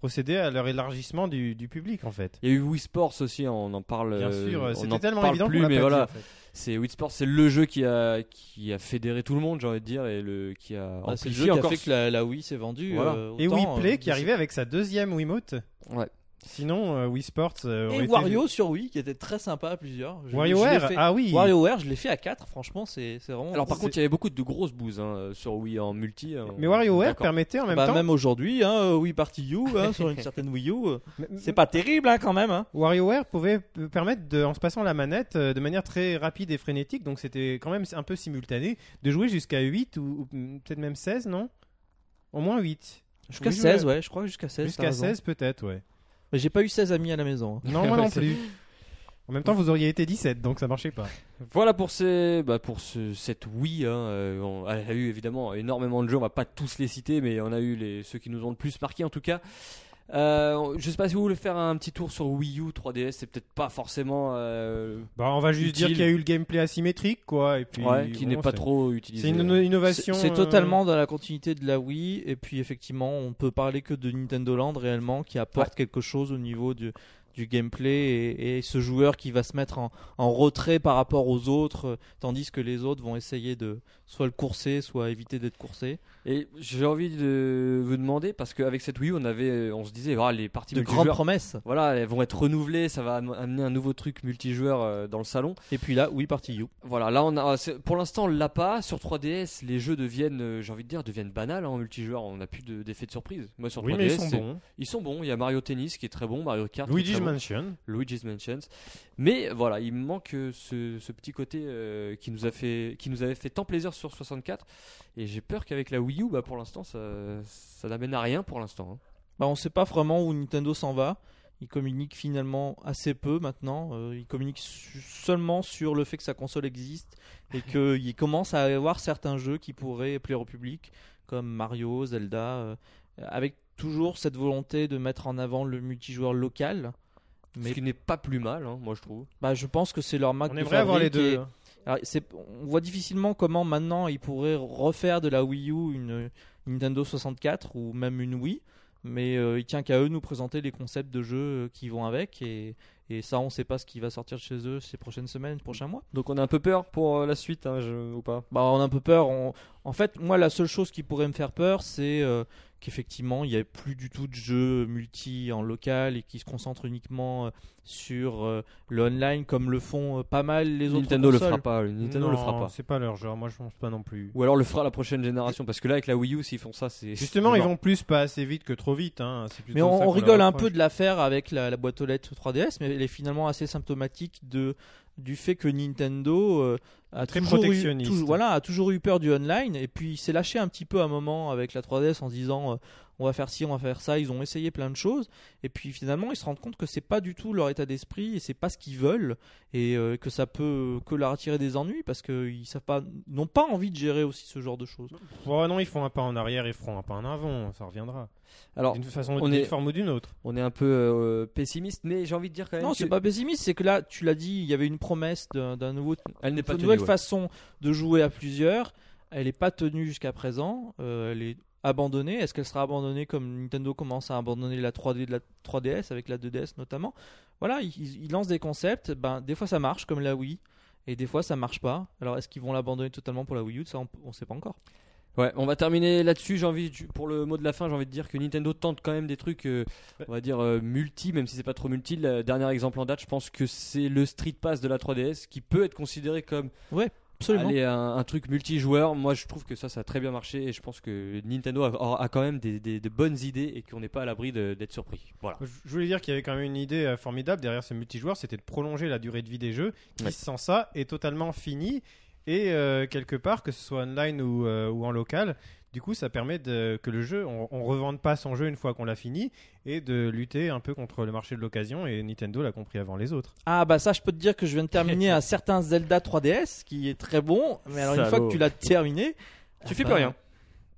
S4: euh, procédé à leur élargissement du, du public, en fait.
S2: Il y a eu Wii Sports aussi, on en parle.
S4: Bien
S2: euh,
S4: sûr,
S2: on
S4: c'était
S2: en
S4: tellement
S2: parle
S4: évident
S2: plus, mais voilà,
S4: en fait.
S2: c'est Wii Sports, c'est le jeu qui a qui a fédéré tout le monde, j'ai envie de dire, et le qui a
S3: Bah, c'est le jeu qui a
S2: encore
S3: fait que la, la Wii s'est vendue.
S2: Voilà.
S3: euh,
S4: Et Wii Play
S3: euh,
S4: qui arrivait avec sa deuxième Wiimote.
S2: Ouais.
S4: Sinon, euh, Wii Sports euh,
S3: Et
S4: été-
S3: Wario sur Wii qui était très sympa à plusieurs. Je-
S4: WarioWare, ah oui.
S3: WarioWare, je l'ai fait à 4, franchement, c'est c'est vraiment.
S2: Alors par contre, il y avait beaucoup de grosses bouses hein, sur Wii en multi. hein.
S4: Mais WarioWare permettait en même
S3: bah,
S4: temps.
S3: même aujourd'hui, hein, euh, Wii Party U, hein, sur une certaine Wii U, euh, c'est pas terrible hein, quand même. Hein.
S4: WarioWare pouvait permettre, de, en se passant la manette de manière très rapide et frénétique, donc c'était quand même un peu simultané, de jouer jusqu'à 8 ou, ou peut-être même 16, non? Au moins 8.
S3: Jusqu'à
S4: Oui, je
S3: 16,
S4: voulais-
S3: ouais, je crois jusqu'à 16. t'as
S4: Jusqu'à
S3: raison.
S4: 16 peut-être, ouais.
S3: Mais j'ai pas eu 16 amis à la maison. hein.
S4: Non, moi non plus. En même temps, vous auriez été 17, donc ça marchait pas.
S2: Voilà pour, ces, bah pour ce, cette Wii. Hein, euh, on, elle a eu évidemment énormément de jeux. On va pas tous les citer, mais on a eu les, ceux qui nous ont le plus marqué en tout cas. Euh, je sais pas si vous voulez faire un petit tour sur Wii U 3DS. C'est peut-être pas forcément. euh,
S4: Bah, on va juste
S2: Utile.
S4: dire qu'il y a eu le gameplay asymétrique, quoi. Et puis,
S2: ouais, qui
S4: bon,
S2: n'est pas trop utilisé.
S4: C'est une inno- innovation.
S3: C'est c'est
S4: euh,
S3: totalement dans la continuité de la Wii, et puis effectivement, on peut parler que de Nintendo Land réellement, qui apporte quelque chose au niveau du, du gameplay, et, et ce joueur qui va se mettre en, en retrait par rapport aux autres, euh, tandis que les autres vont essayer de soit le courser, soit éviter d'être coursé.
S2: Et j'ai envie de vous demander parce qu'avec cette Wii U, on avait, on se disait, voilà, les parties
S3: De grandes promesses.
S2: voilà, elles vont être renouvelées. Ça va am- amener un nouveau truc multijoueur euh, dans le salon.
S3: Et puis là, Wii Party U.
S2: Voilà, là on a, c'est- pour l'instant on l'a pas. Sur 3DS, les jeux deviennent, euh, j'ai envie de dire, deviennent banals hein, en multijoueur. On n'a plus de- d'effet de, surprise. Moi sur 3DS,
S4: Oui, mais ils sont bons.
S2: ils sont bons. Il y a Mario Tennis qui est très bon, Mario Kart. Bon,
S4: Mansion.
S2: Luigi's Mansions. Mais voilà, il me manque euh, ce, ce petit côté euh, qui nous a fait, qui nous avait fait tant plaisir sur 64. Et j'ai peur qu'avec la Wii U, bah pour l'instant, ça, ça n'amène à rien pour l'instant. hein.
S3: Bah, on sait pas vraiment où Nintendo s'en va. Il communique finalement assez peu maintenant. Euh, il communique su- seulement sur le fait que sa console existe et qu'il commence à avoir certains jeux qui pourraient plaire au public, comme Mario, Zelda, euh, avec toujours cette volonté de mettre en avant le multijoueur local.
S2: Ce
S3: Mais
S2: qui n'est pas plus mal, hein, moi je trouve.
S3: bah, je pense que c'est leur marque
S4: On
S3: de
S4: aimerait avoir les
S3: et-
S4: deux.
S3: alors, on voit difficilement comment maintenant ils pourraient refaire de la Wii U une Nintendo 64 ou même une Wii, mais euh, il tient qu'à eux de nous présenter les concepts de jeux euh, qui vont avec et, et ça on sait pas ce qui va sortir de chez eux ces prochaines semaines, prochains mois.
S2: Donc on a un peu peur pour euh, la suite, hein, je- ou pas?
S3: Bah on a un peu peur. on- En fait, moi la seule chose qui pourrait me faire peur, c'est euh, qu'effectivement il n'y ait plus du tout de jeux multi en local et qui se concentrent uniquement euh, sur euh, le online comme le font euh, pas mal les autres
S2: Nintendo le fera pas. Nintendo le fera
S4: Non,
S2: pas.
S4: C'est pas leur genre, moi je pense pas non plus.
S2: Ou alors le fera la prochaine génération, parce que là avec la Wii U, s'ils font ça, c'est
S4: Justement, ils vont plus pas assez vite que trop vite. Hein. c'est
S3: Mais on,
S4: ça
S3: on
S4: qu'on
S3: rigole un peu de l'affaire avec la, la boîte aux lettres 3DS, mais elle est finalement assez symptomatique de, du fait que Nintendo euh, a,
S4: Très
S3: toujours eu, toujours- voilà, a toujours eu peur du online, et puis il s'est lâché un petit peu à un moment avec la 3DS en se disant euh, on va faire ci, on va faire ça. Ils ont essayé plein de choses et puis finalement ils se rendent compte que c'est pas du tout leur état d'esprit et c'est pas ce qu'ils veulent et euh, que ça peut que leur attirer des ennuis parce qu'ils savent pas, n'ont pas envie de gérer aussi ce genre de choses.
S4: Oh non, ils font un pas en arrière, ils feront un pas en avant, ça reviendra.
S2: Alors,
S4: D'une façon,
S2: on est-
S4: forme ou d'une autre.
S2: on est un peu euh, pessimiste, mais j'ai envie de dire quand même
S3: Non,
S2: que
S3: c'est pas pessimiste, c'est que là, tu l'as dit, il y avait une promesse d'un nouveau
S2: elle n'est pas
S3: une
S2: tenue,
S3: nouvelle
S2: ouais.
S3: façon de jouer à plusieurs. Elle n'est pas tenue jusqu'à présent. euh, elle est abandonnée. Est-ce qu'elle sera abandonnée comme Nintendo commence à abandonner la 3D de la 3DS avec la 2DS notamment? Voilà, ils, ils lancent des concepts. Ben, des fois ça marche comme la Wii. Et des fois ça marche pas. Alors est-ce qu'ils vont l'abandonner totalement pour la Wii U? Ça on, on sait pas encore.
S2: Ouais, on va terminer là-dessus. J'ai envie, pour le mot de la fin, j'ai envie de dire que Nintendo tente quand même des trucs, euh, on va dire euh, multi, même si c'est pas trop multi. Le dernier exemple en date, je pense que c'est le Street Pass de la 3DS, qui peut être considéré comme
S3: Absolument.
S2: aller un, un truc multijoueur. Moi, je trouve que ça, ça a très bien marché, et je pense que Nintendo a, a quand même des, des- de bonnes idées et qu'on n'est pas à l'abri d'être surpris. Voilà.
S4: Je je voulais dire qu'il y avait quand même une idée euh, formidable derrière ce multijoueur, c'était de prolonger la durée de vie des jeux, qui
S2: Ouais.
S4: sans ça est totalement fini. Et euh, quelque part, que ce soit online ou, euh, ou en local, du coup, ça permet de, que le jeu, on, on revende pas son jeu une fois qu'on l'a fini, et de lutter un peu contre le marché de l'occasion. Et Nintendo l'a compris avant les autres.
S3: Ah bah ça je peux te dire que je viens de terminer un certain Zelda 3DS qui est très bon. Mais alors une fois que tu l'as terminé,
S2: Tu fais
S3: bah,
S2: plus rien.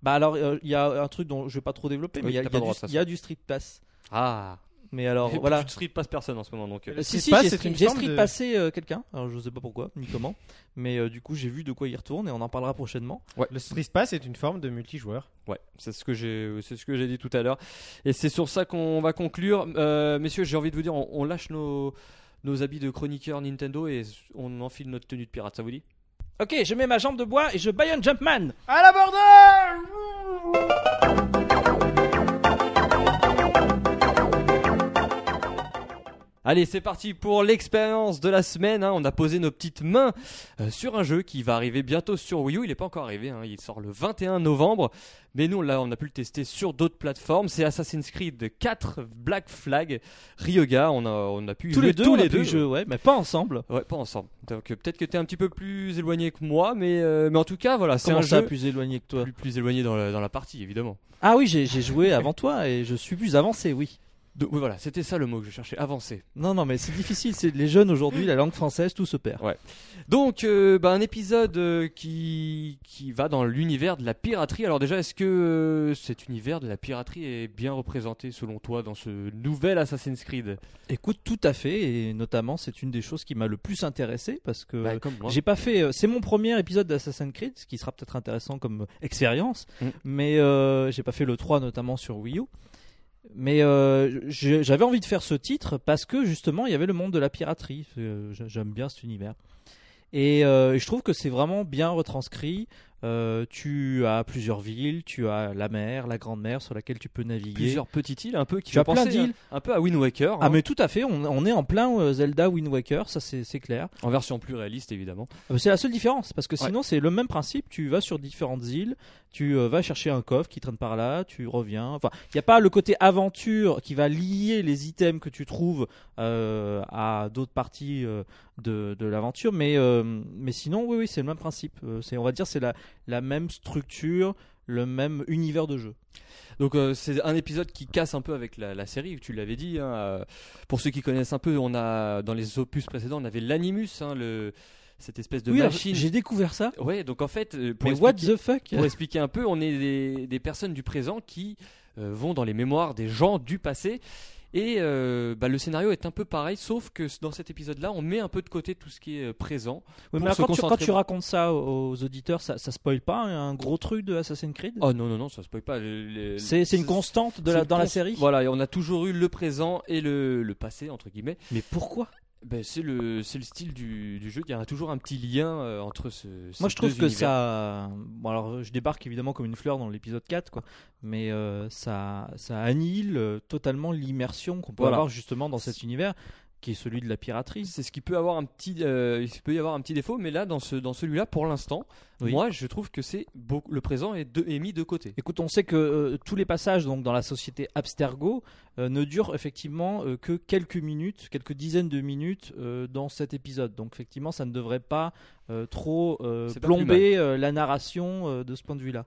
S3: Bah alors euh, il y a un truc dont je vais pas trop développer, mais il y y a du Street Pass.
S2: Ah.
S3: Mais alors
S2: Et
S3: voilà.
S2: Tu ne street passe personne en ce moment, donc. euh,
S4: Le
S3: Si, si, j'ai
S4: c'est
S3: street,
S4: de-
S3: passé euh, quelqu'un, alors je sais pas pourquoi ni comment, mais euh, du coup j'ai vu de quoi il retourne et on en parlera prochainement.
S4: Le Street Pass est une forme de multijoueur.
S2: Ouais, c'est ce que j'ai, c'est ce que j'ai dit tout à l'heure, et c'est sur ça qu'on va conclure, Euh, messieurs. J'ai envie de vous dire, on, on lâche nos nos habits de chroniqueur Nintendo et on enfile notre tenue de pirate. Ça vous dit?
S3: Ok, je mets ma jambe de bois et je baillonne Jumpman
S4: À la bordel
S2: Allez, c'est parti pour l'expérience de la semaine. hein. On a posé nos petites mains euh, sur un jeu qui va arriver bientôt sur Wii U. Il n'est pas encore arrivé, hein. il sort le 21 novembre. Mais nous, là, on a pu le tester sur d'autres plateformes. C'est Assassin's Creed 4 Black Flag Ryoga. On a, on a pu
S3: Tous les deux,
S2: tous les deux.
S3: ouais, mais pas ensemble.
S2: Ouais, pas ensemble. Donc euh, peut-être que tu es un petit peu plus éloigné que moi, mais, euh, mais en tout cas, voilà, c'est un
S3: ça,
S2: jeu
S3: plus éloigné que toi?
S2: Plus, plus éloigné dans la, dans la partie, évidemment.
S3: Ah oui, j'ai joué avant toi et je suis plus avancé, oui.
S2: Oui, voilà, c'était ça le mot que je cherchais, avancer.
S3: Non, non, mais c'est difficile. C'est les jeunes aujourd'hui, la langue française, tout se perd.
S2: Donc, euh, bah, un épisode euh, qui, qui va dans l'univers de la piraterie. Alors déjà, est-ce que euh, cet univers de la piraterie est bien représenté selon toi dans ce nouvel Assassin's Creed?
S3: Écoute, tout à fait, et notamment, c'est une des choses qui m'a le plus intéressé parce que
S2: Bah,
S3: j'ai pas fait. C'est mon premier épisode d'Assassin's Creed, ce qui sera peut-être intéressant comme expérience,
S2: Mm.
S3: mais j'ai pas fait le 3 notamment sur Wii U. Mais euh, j'avais envie de faire ce titre parce que justement il y avait le monde de la piraterie. Euh, j'a- J'aime bien cet univers. Et euh, je trouve que c'est vraiment bien retranscrit. Euh, tu as plusieurs villes, tu as la mer, la grande mer sur laquelle tu peux naviguer.
S2: Plusieurs petites îles un peu qui
S3: Tu as
S2: font
S3: plein d'îles.
S2: un, un peu à Wind Waker,
S3: Ah
S2: hein,
S3: mais tout à fait, on, on est en plein euh, Zelda Wind Waker, ça c'est clair.
S2: en version plus réaliste évidemment.
S3: Ah, C'est la seule différence, parce que
S2: Ouais.
S3: sinon c'est le même principe, tu vas sur différentes îles, tu euh, vas chercher un coffre qui traîne par là, tu reviens. Enfin, il n'y a pas le côté aventure qui va lier les items que tu trouves euh, à d'autres parties euh, de, de l'aventure, mais, mais sinon oui, oui c'est le même principe. C'est, on va dire c'est la, la même structure, le même univers de jeu.
S2: Donc euh, c'est un épisode qui casse un peu avec la, la série, tu l'avais dit. hein, euh, pour ceux qui connaissent un peu, on a dans les opus précédents, on avait l'Animus, hein, le cette espèce de
S3: oui,
S2: machine.
S3: j'ai découvert ça.
S2: Ouais, donc en fait, euh, pour
S3: Mais what
S2: expliquer-
S3: the fuck?
S2: Pour expliquer un peu, on est des, des personnes du présent qui euh, vont dans les mémoires des gens du passé. Et euh, bah, le scénario est un peu pareil, sauf que dans cet épisode-là, on met un peu de côté tout ce qui est euh, présent.
S3: Oui,
S2: pour
S3: mais quand, tu, quand tu racontes ça aux aux auditeurs, ça, ça spoil pas un gros truc de Assassin's Creed?
S2: Oh non, non, non, ça spoil pas.
S3: C'est c'est une constante de la, dans la série?
S2: Voilà, et on a toujours eu le présent et le, le passé, entre guillemets.
S3: Mais pourquoi?
S2: Ben, c'est le, c'est le style du, du jeu, il y a toujours un petit lien euh, entre ce.
S3: Moi je trouve
S2: deux
S3: que
S2: univers.
S3: ça. Bon, alors je débarque évidemment comme une fleur dans l'épisode 4, quoi. Mais euh, ça, ça annihile euh, totalement l'immersion qu'on peut
S2: Voilà.
S3: avoir justement dans cet univers qui est celui de la piraterie.
S2: C'est ce qui peut avoir un petit, euh, il peut y avoir un petit défaut, mais là dans ce, dans celui-là, pour l'instant,
S3: Oui.
S2: moi je trouve que c'est le présent est, de- est mis de côté.
S3: Écoute, on sait que euh, tous les passages donc dans la société Abstergo euh, ne durent effectivement que quelques minutes, quelques dizaines de minutes dans cet épisode. Donc effectivement, ça ne devrait pas trop
S2: pas
S3: plomber la narration de ce point de vue-là.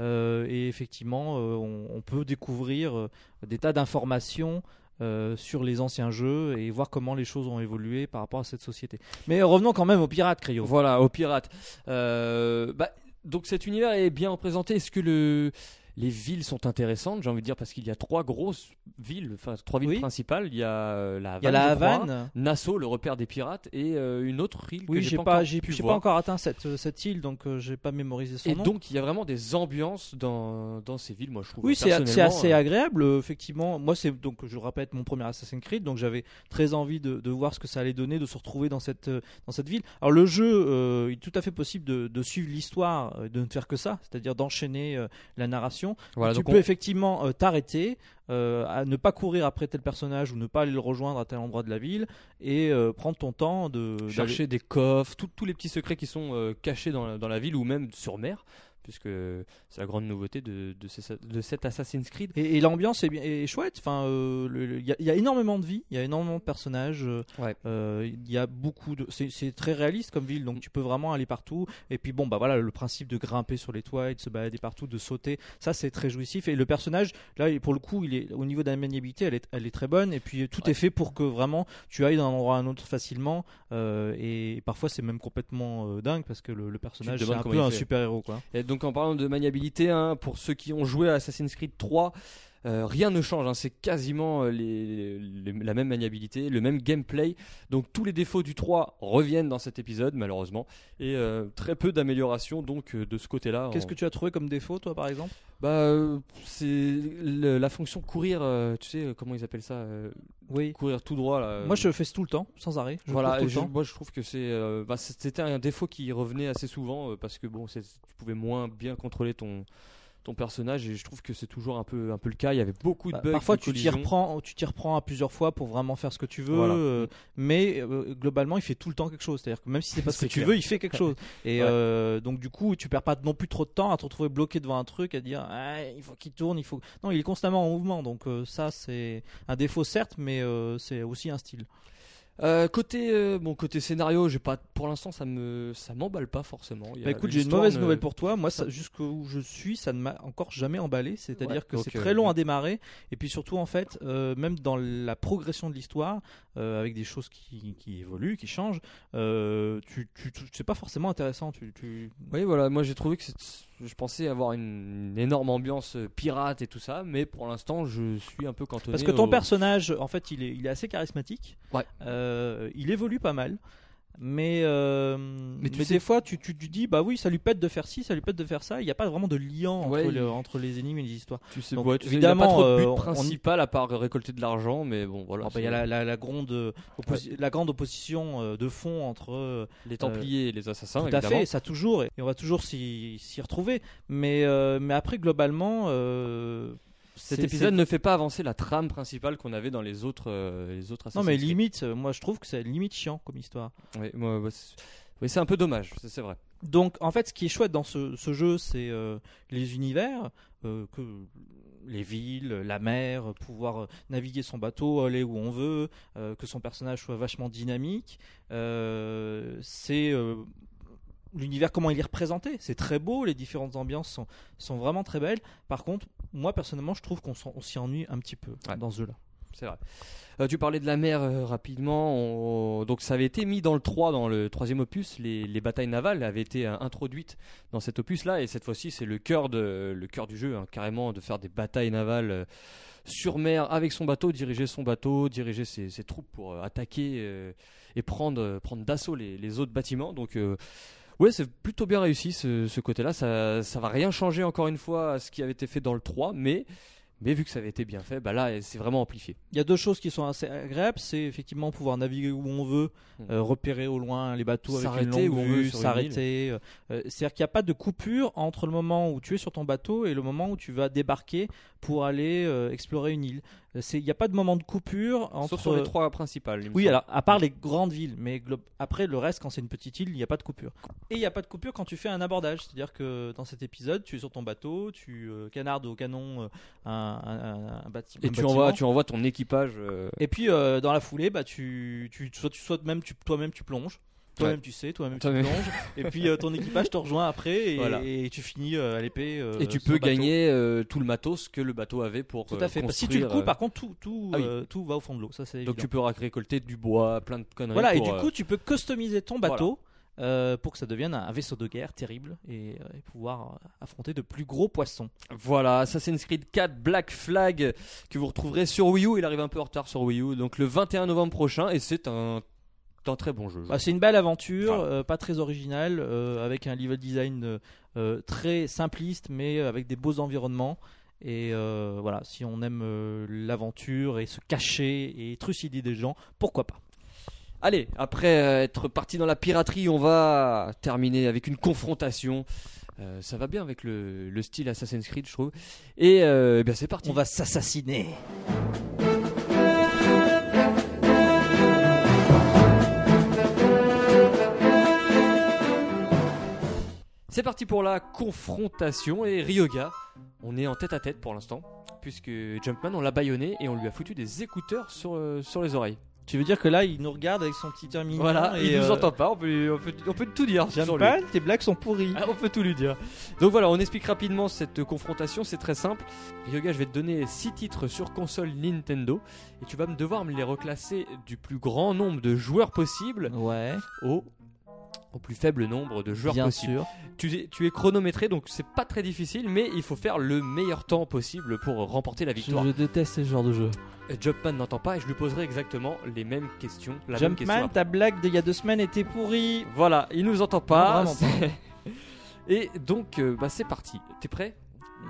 S3: Et effectivement, on, on peut découvrir des tas d'informations. Euh, sur les anciens jeux et voir comment les choses ont évolué par rapport à cette société. Mais revenons quand même aux pirates, Cryo.
S2: Voilà, aux pirates. Euh, bah, donc cet univers est bien représenté. Est-ce que le, les villes sont intéressantes J'ai envie de dire parce qu'il y a trois grosses villes, enfin trois villes
S3: Oui.
S2: principales. Il y a euh, la Havane,
S3: Il y a la
S2: je crois,
S3: Havane.
S2: Nassau, le repère des pirates, et euh, une autre île
S3: Oui,
S2: que
S3: j'ai pas,
S2: pas,
S3: j'ai pas encore atteint cette, cette île, donc euh, j'ai pas mémorisé son
S2: Et
S3: nom.
S2: donc il y a vraiment des ambiances dans, dans ces villes, moi je trouve.
S3: Oui, c'est assez
S2: euh,
S3: agréable, euh, effectivement. Moi, c'est donc, je répète, mon premier Assassin's Creed, donc j'avais très envie de, de voir ce que ça allait donner, de se retrouver dans cette, euh, dans cette ville. Alors, le jeu, euh, il est tout à fait possible de, de suivre l'histoire, euh, de ne faire que ça, c'est-à-dire d'enchaîner euh, la narration.
S2: Voilà,
S3: tu peux
S2: on-
S3: effectivement euh, t'arrêter, euh, à ne pas courir après tel personnage ou ne pas aller le rejoindre à tel endroit de la ville et euh, prendre ton temps de
S2: chercher des coffres, tous les petits secrets qui sont cachés dans la, dans la ville ou même sur mer, puisque c'est la grande nouveauté de, de, ces- de cet Assassin's Creed.
S3: Et, et l'ambiance est, bien- est chouette. Enfin, euh, il y, a- il y a énormément de vie, il y a énormément de personnages. euh,
S2: Ouais.
S3: euh, Il y a beaucoup de. C'est très réaliste comme ville, donc tu peux vraiment aller partout. Et puis bon, bah voilà, le principe de grimper sur les toits et de se balader partout, de sauter, ça c'est très jouissif. Et le personnage, là, il- pour le coup, il est au niveau de la maniabilité, elle est, elle est très bonne. Et puis tout est fait pour que vraiment tu ailles d'un endroit à un autre facilement. euh, et parfois c'est même complètement dingue parce que le, le personnage c'est un peu
S2: il
S3: un
S2: fait.
S3: super héros quoi.
S2: Et donc en parlant de maniabilité, hein, pour ceux qui ont joué à Assassin's Creed 3, euh, rien ne change, hein, c'est quasiment euh, les- les- la même maniabilité, le même gameplay. Donc tous les défauts du 3 reviennent dans cet épisode malheureusement, et euh, très peu d'amélioration donc de ce côté-là.
S3: Qu'est-ce
S2: en-
S3: que tu as trouvé comme défaut toi par exemple?
S2: Bah c'est la fonction courir, tu sais comment ils appellent ça,
S3: Oui.
S2: courir tout droit là.
S3: Moi je fais tout le temps, sans arrêt. Je
S2: voilà,
S3: tout le temps.
S2: moi je trouve que c'est, bah, c'était un défaut qui revenait assez souvent parce que bon, tu pouvais moins bien contrôler ton ton personnage et je trouve que c'est toujours un peu un peu le cas. Il y avait beaucoup de
S3: Bah,
S2: bugs.
S3: Parfois
S2: de
S3: tu t'y reprends, tu t'y reprends à plusieurs fois pour vraiment faire ce que tu veux,
S2: Voilà.
S3: euh, mais euh, globalement il fait tout le temps quelque chose. C'est-à-dire que même si c'est pas ce que
S2: C'est
S3: tu veux, il fait quelque chose. Et
S2: Ouais.
S3: euh, donc du coup tu perds pas non plus trop de temps à te retrouver bloqué devant un truc, à dire Ah, il faut qu'il tourne, il faut. Non, il est constamment en mouvement, donc ça c'est un défaut certes, mais c'est aussi un style.
S2: Euh, côté euh, bon côté scénario, j'ai pas pour l'instant ça me ça m'emballe pas forcément. Il y a-
S3: Bah écoute, j'ai une mauvaise
S2: ne-
S3: nouvelle pour toi. Moi, ça, jusqu'où je suis, ça ne m'a encore jamais emballé. C'est-à-dire
S2: Ouais,
S3: que c'est très long à démarrer. Et puis surtout, en fait, euh, même dans la progression de l'histoire, avec des choses qui, qui évoluent, qui changent, tu, tu, tu- c'est pas forcément intéressant. Tu, tu...
S2: Oui, voilà, moi j'ai trouvé que c'est- je pensais avoir une, une énorme ambiance euh, pirate et tout ça, mais pour l'instant je suis un peu cantonné.
S3: Parce que ton
S2: au-
S3: personnage, en fait, il est, il est assez charismatique.
S2: Ouais.
S3: Euh, il évolue pas mal. Mais, euh, mais,
S2: tu sais-
S3: des fois, tu, tu, tu dis, bah oui, ça lui pète de faire ci, ça lui pète de faire ça. Il n'y a pas vraiment de lien entre,
S2: Ouais,
S3: entre les énigmes et les histoires.
S2: Tu sais,
S3: Donc,
S2: ouais, tu sais,
S3: évidemment,
S2: il y a pas trop de
S3: euh,
S2: but
S3: on-
S2: principal à part récolter de l'argent, mais bon voilà.
S3: Alors, bah, Il y a
S2: c'est-
S3: la, la, la grande, euh, la grande opposition euh, de fond entre euh,
S2: les Templiers et les assassins,
S3: tout à fait, ça toujours, et on va toujours s'y retrouver. Mais, euh, mais après, globalement, euh,
S2: Cet épisode ne fait pas avancer la trame principale qu'on avait dans les autres, euh, les autres
S3: Non, mais
S2: Creed.
S3: limite, euh, moi je trouve que c'est limite chiant comme histoire.
S2: Oui, moi, c'est- oui, c'est un peu dommage, c'est vrai.
S3: Donc, en fait, ce qui est chouette dans ce, ce jeu, c'est euh, les univers, euh, que les villes, la mer, pouvoir naviguer son bateau, aller où on veut, euh, que son personnage soit vachement dynamique. C'est l'univers, comment il est représenté. C'est très beau, les différentes ambiances sont, sont vraiment très belles. Par contre, moi personnellement, je trouve qu'on s'y ennuie un petit peu
S2: Ouais.
S3: dans ce jeu-là.
S2: C'est vrai. Euh, tu parlais de la mer euh, rapidement. on- Donc ça avait été mis dans le 3, dans le troisième opus. Les, les batailles navales avaient été euh, introduites dans cet opus-là. Et cette fois-ci, c'est le cœur, de, le cœur du jeu, hein, carrément, de faire des batailles navales euh, sur mer avec son bateau, diriger son bateau, diriger ses, ses troupes pour attaquer et prendre, prendre d'assaut les, les autres bâtiments. Donc... Ouais, c'est plutôt bien réussi ce, ce côté-là. Ça, ça va rien changer encore une fois à ce qui avait été fait dans le 3, mais, mais vu que ça avait été bien fait, bah là, c'est vraiment amplifié.
S3: Il y a deux choses qui sont assez agréables, c'est effectivement pouvoir naviguer où on veut,
S2: Mm.
S3: euh, repérer au loin les bateaux avec une longue vue, s'arrêter. euh, euh, C'est-à-dire qu'il n'y a pas de coupure entre le moment où tu es sur ton bateau et le moment où tu vas débarquer pour aller euh, explorer une île. Euh, Il n'y a pas de moment de coupure entre.
S2: Sauf sur les trois principales. il me
S3: Oui,
S2: semble.
S3: alors à part les grandes villes, mais après le reste, quand c'est une petite île, il n'y a pas de coupure. Et il n'y a pas de coupure quand tu fais un abordage, c'est-à-dire que dans cet épisode, tu es sur ton bateau, tu euh, canardes au canon euh, un, un- un bâti-
S2: Et
S3: un
S2: tu
S3: bâtiment.
S2: envoies, tu envoies ton équipage. euh,
S3: Et puis euh, dans la foulée, bah tu, tu, soit, tu soit même tu, toi-même tu plonges Toi-même tu sais, toi-même tu plonges. et puis euh, ton équipage te rejoint après et,
S2: Voilà.
S3: et tu finis euh, à l'épée. euh,
S2: Et tu peux
S3: bateau.
S2: gagner tout le matos que le bateau avait pour
S3: Tout à fait. Si tu le coupes, par contre, tout, tout,
S2: Ah oui.
S3: tout va au fond de l'eau. Ça, c'est
S2: Donc
S3: évident.
S2: tu peux récolter du bois, plein de conneries.
S3: Voilà, et du coup, tu peux customiser ton bateau pour que ça devienne un vaisseau de guerre terrible et, et pouvoir affronter de plus gros poissons.
S2: Voilà, Assassin's Creed 4 Black Flag que vous retrouverez sur Wii U. Il arrive un peu en retard sur Wii U, donc le 21 novembre prochain, et c'est un, un très bon jeu. je
S3: Bah, c'est une belle aventure, euh, pas très originale, euh, avec un level design euh, très simpliste, mais avec des beaux environnements. Et voilà, si on aime l'aventure et se cacher et trucider des gens, pourquoi pas
S2: Allez, après être parti dans la piraterie, on va terminer avec une confrontation. Euh, ça va bien avec le, le style Assassin's Creed, je trouve. Et euh, eh bien c'est parti.
S3: On va s'assassiner.
S2: C'est parti pour la confrontation et Ryoga, on est en tête à tête pour l'instant, puisque Jumpman on l'a baïonné et on lui a foutu des écouteurs sur, euh, sur les oreilles.
S3: Tu veux dire que là, il nous regarde avec son petit terminal
S2: Voilà,
S3: et
S2: il nous
S3: euh,
S2: entend pas, on peut, on peut, on peut tout dire.
S3: Jumpman, tes blagues sont pourries.
S2: Ah, on peut tout lui dire. Donc voilà, on explique rapidement cette confrontation, c'est très simple. Ryoga, je vais te donner 6 titres sur console Nintendo et tu vas me devoir me les reclasser du plus grand nombre de joueurs possible
S3: Ouais,
S2: au, au plus faible nombre de joueurs
S3: bien
S2: possible.
S3: sûr.
S2: Tu, es- tu es chronométré donc c'est pas très difficile, mais il faut faire le meilleur temps possible pour remporter la victoire.
S3: je déteste ce genre de jeu.
S2: Jumpman n'entend pas et je lui poserai exactement les mêmes questions. La même question
S3: Jumpman, ta blague d'il y a deux semaines était pourrie.
S2: Voilà, il nous entend pas.
S3: Non, vraiment pas.
S2: Et donc, euh, bah, c'est parti. T'es prêt?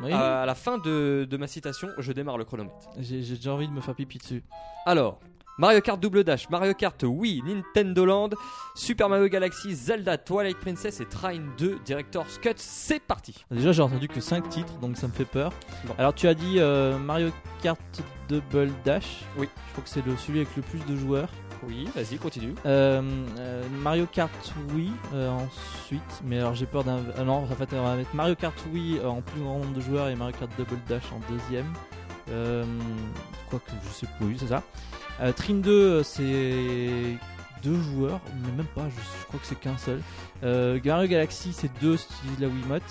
S3: Oui.
S2: À la fin de, de ma citation, je démarre le chronomètre.
S3: J'ai déjà envie de me faire pipi dessus.
S2: Alors, Mario Kart Double Dash, Mario Kart Wii, Nintendo Land, Super Mario Galaxy, Zelda, Twilight Princess et Trine 2 Director's Cut. C'est parti.
S3: Déjà, j'ai entendu que 5 titres, donc ça me fait peur.
S2: Bon.
S3: Alors, tu as dit euh, Mario Kart Double Dash.
S2: Oui.
S3: Je crois que c'est le celui avec le plus de joueurs.
S2: Oui, vas-y, continue.
S3: Euh, euh, Mario Kart Wii euh, ensuite, mais alors j'ai peur d'un. ah non, en fait, on va mettre Mario Kart Wii en plus grand nombre de joueurs et Mario Kart Double Dash en deuxième. Euh, Quoique, je sais oui, c'est ça. Euh, Trine 2, euh, c'est deux joueurs, mais même pas, je, je crois que c'est qu'un seul. Euh, Mario Galaxy, c'est deux si tu utilises la Wiimote.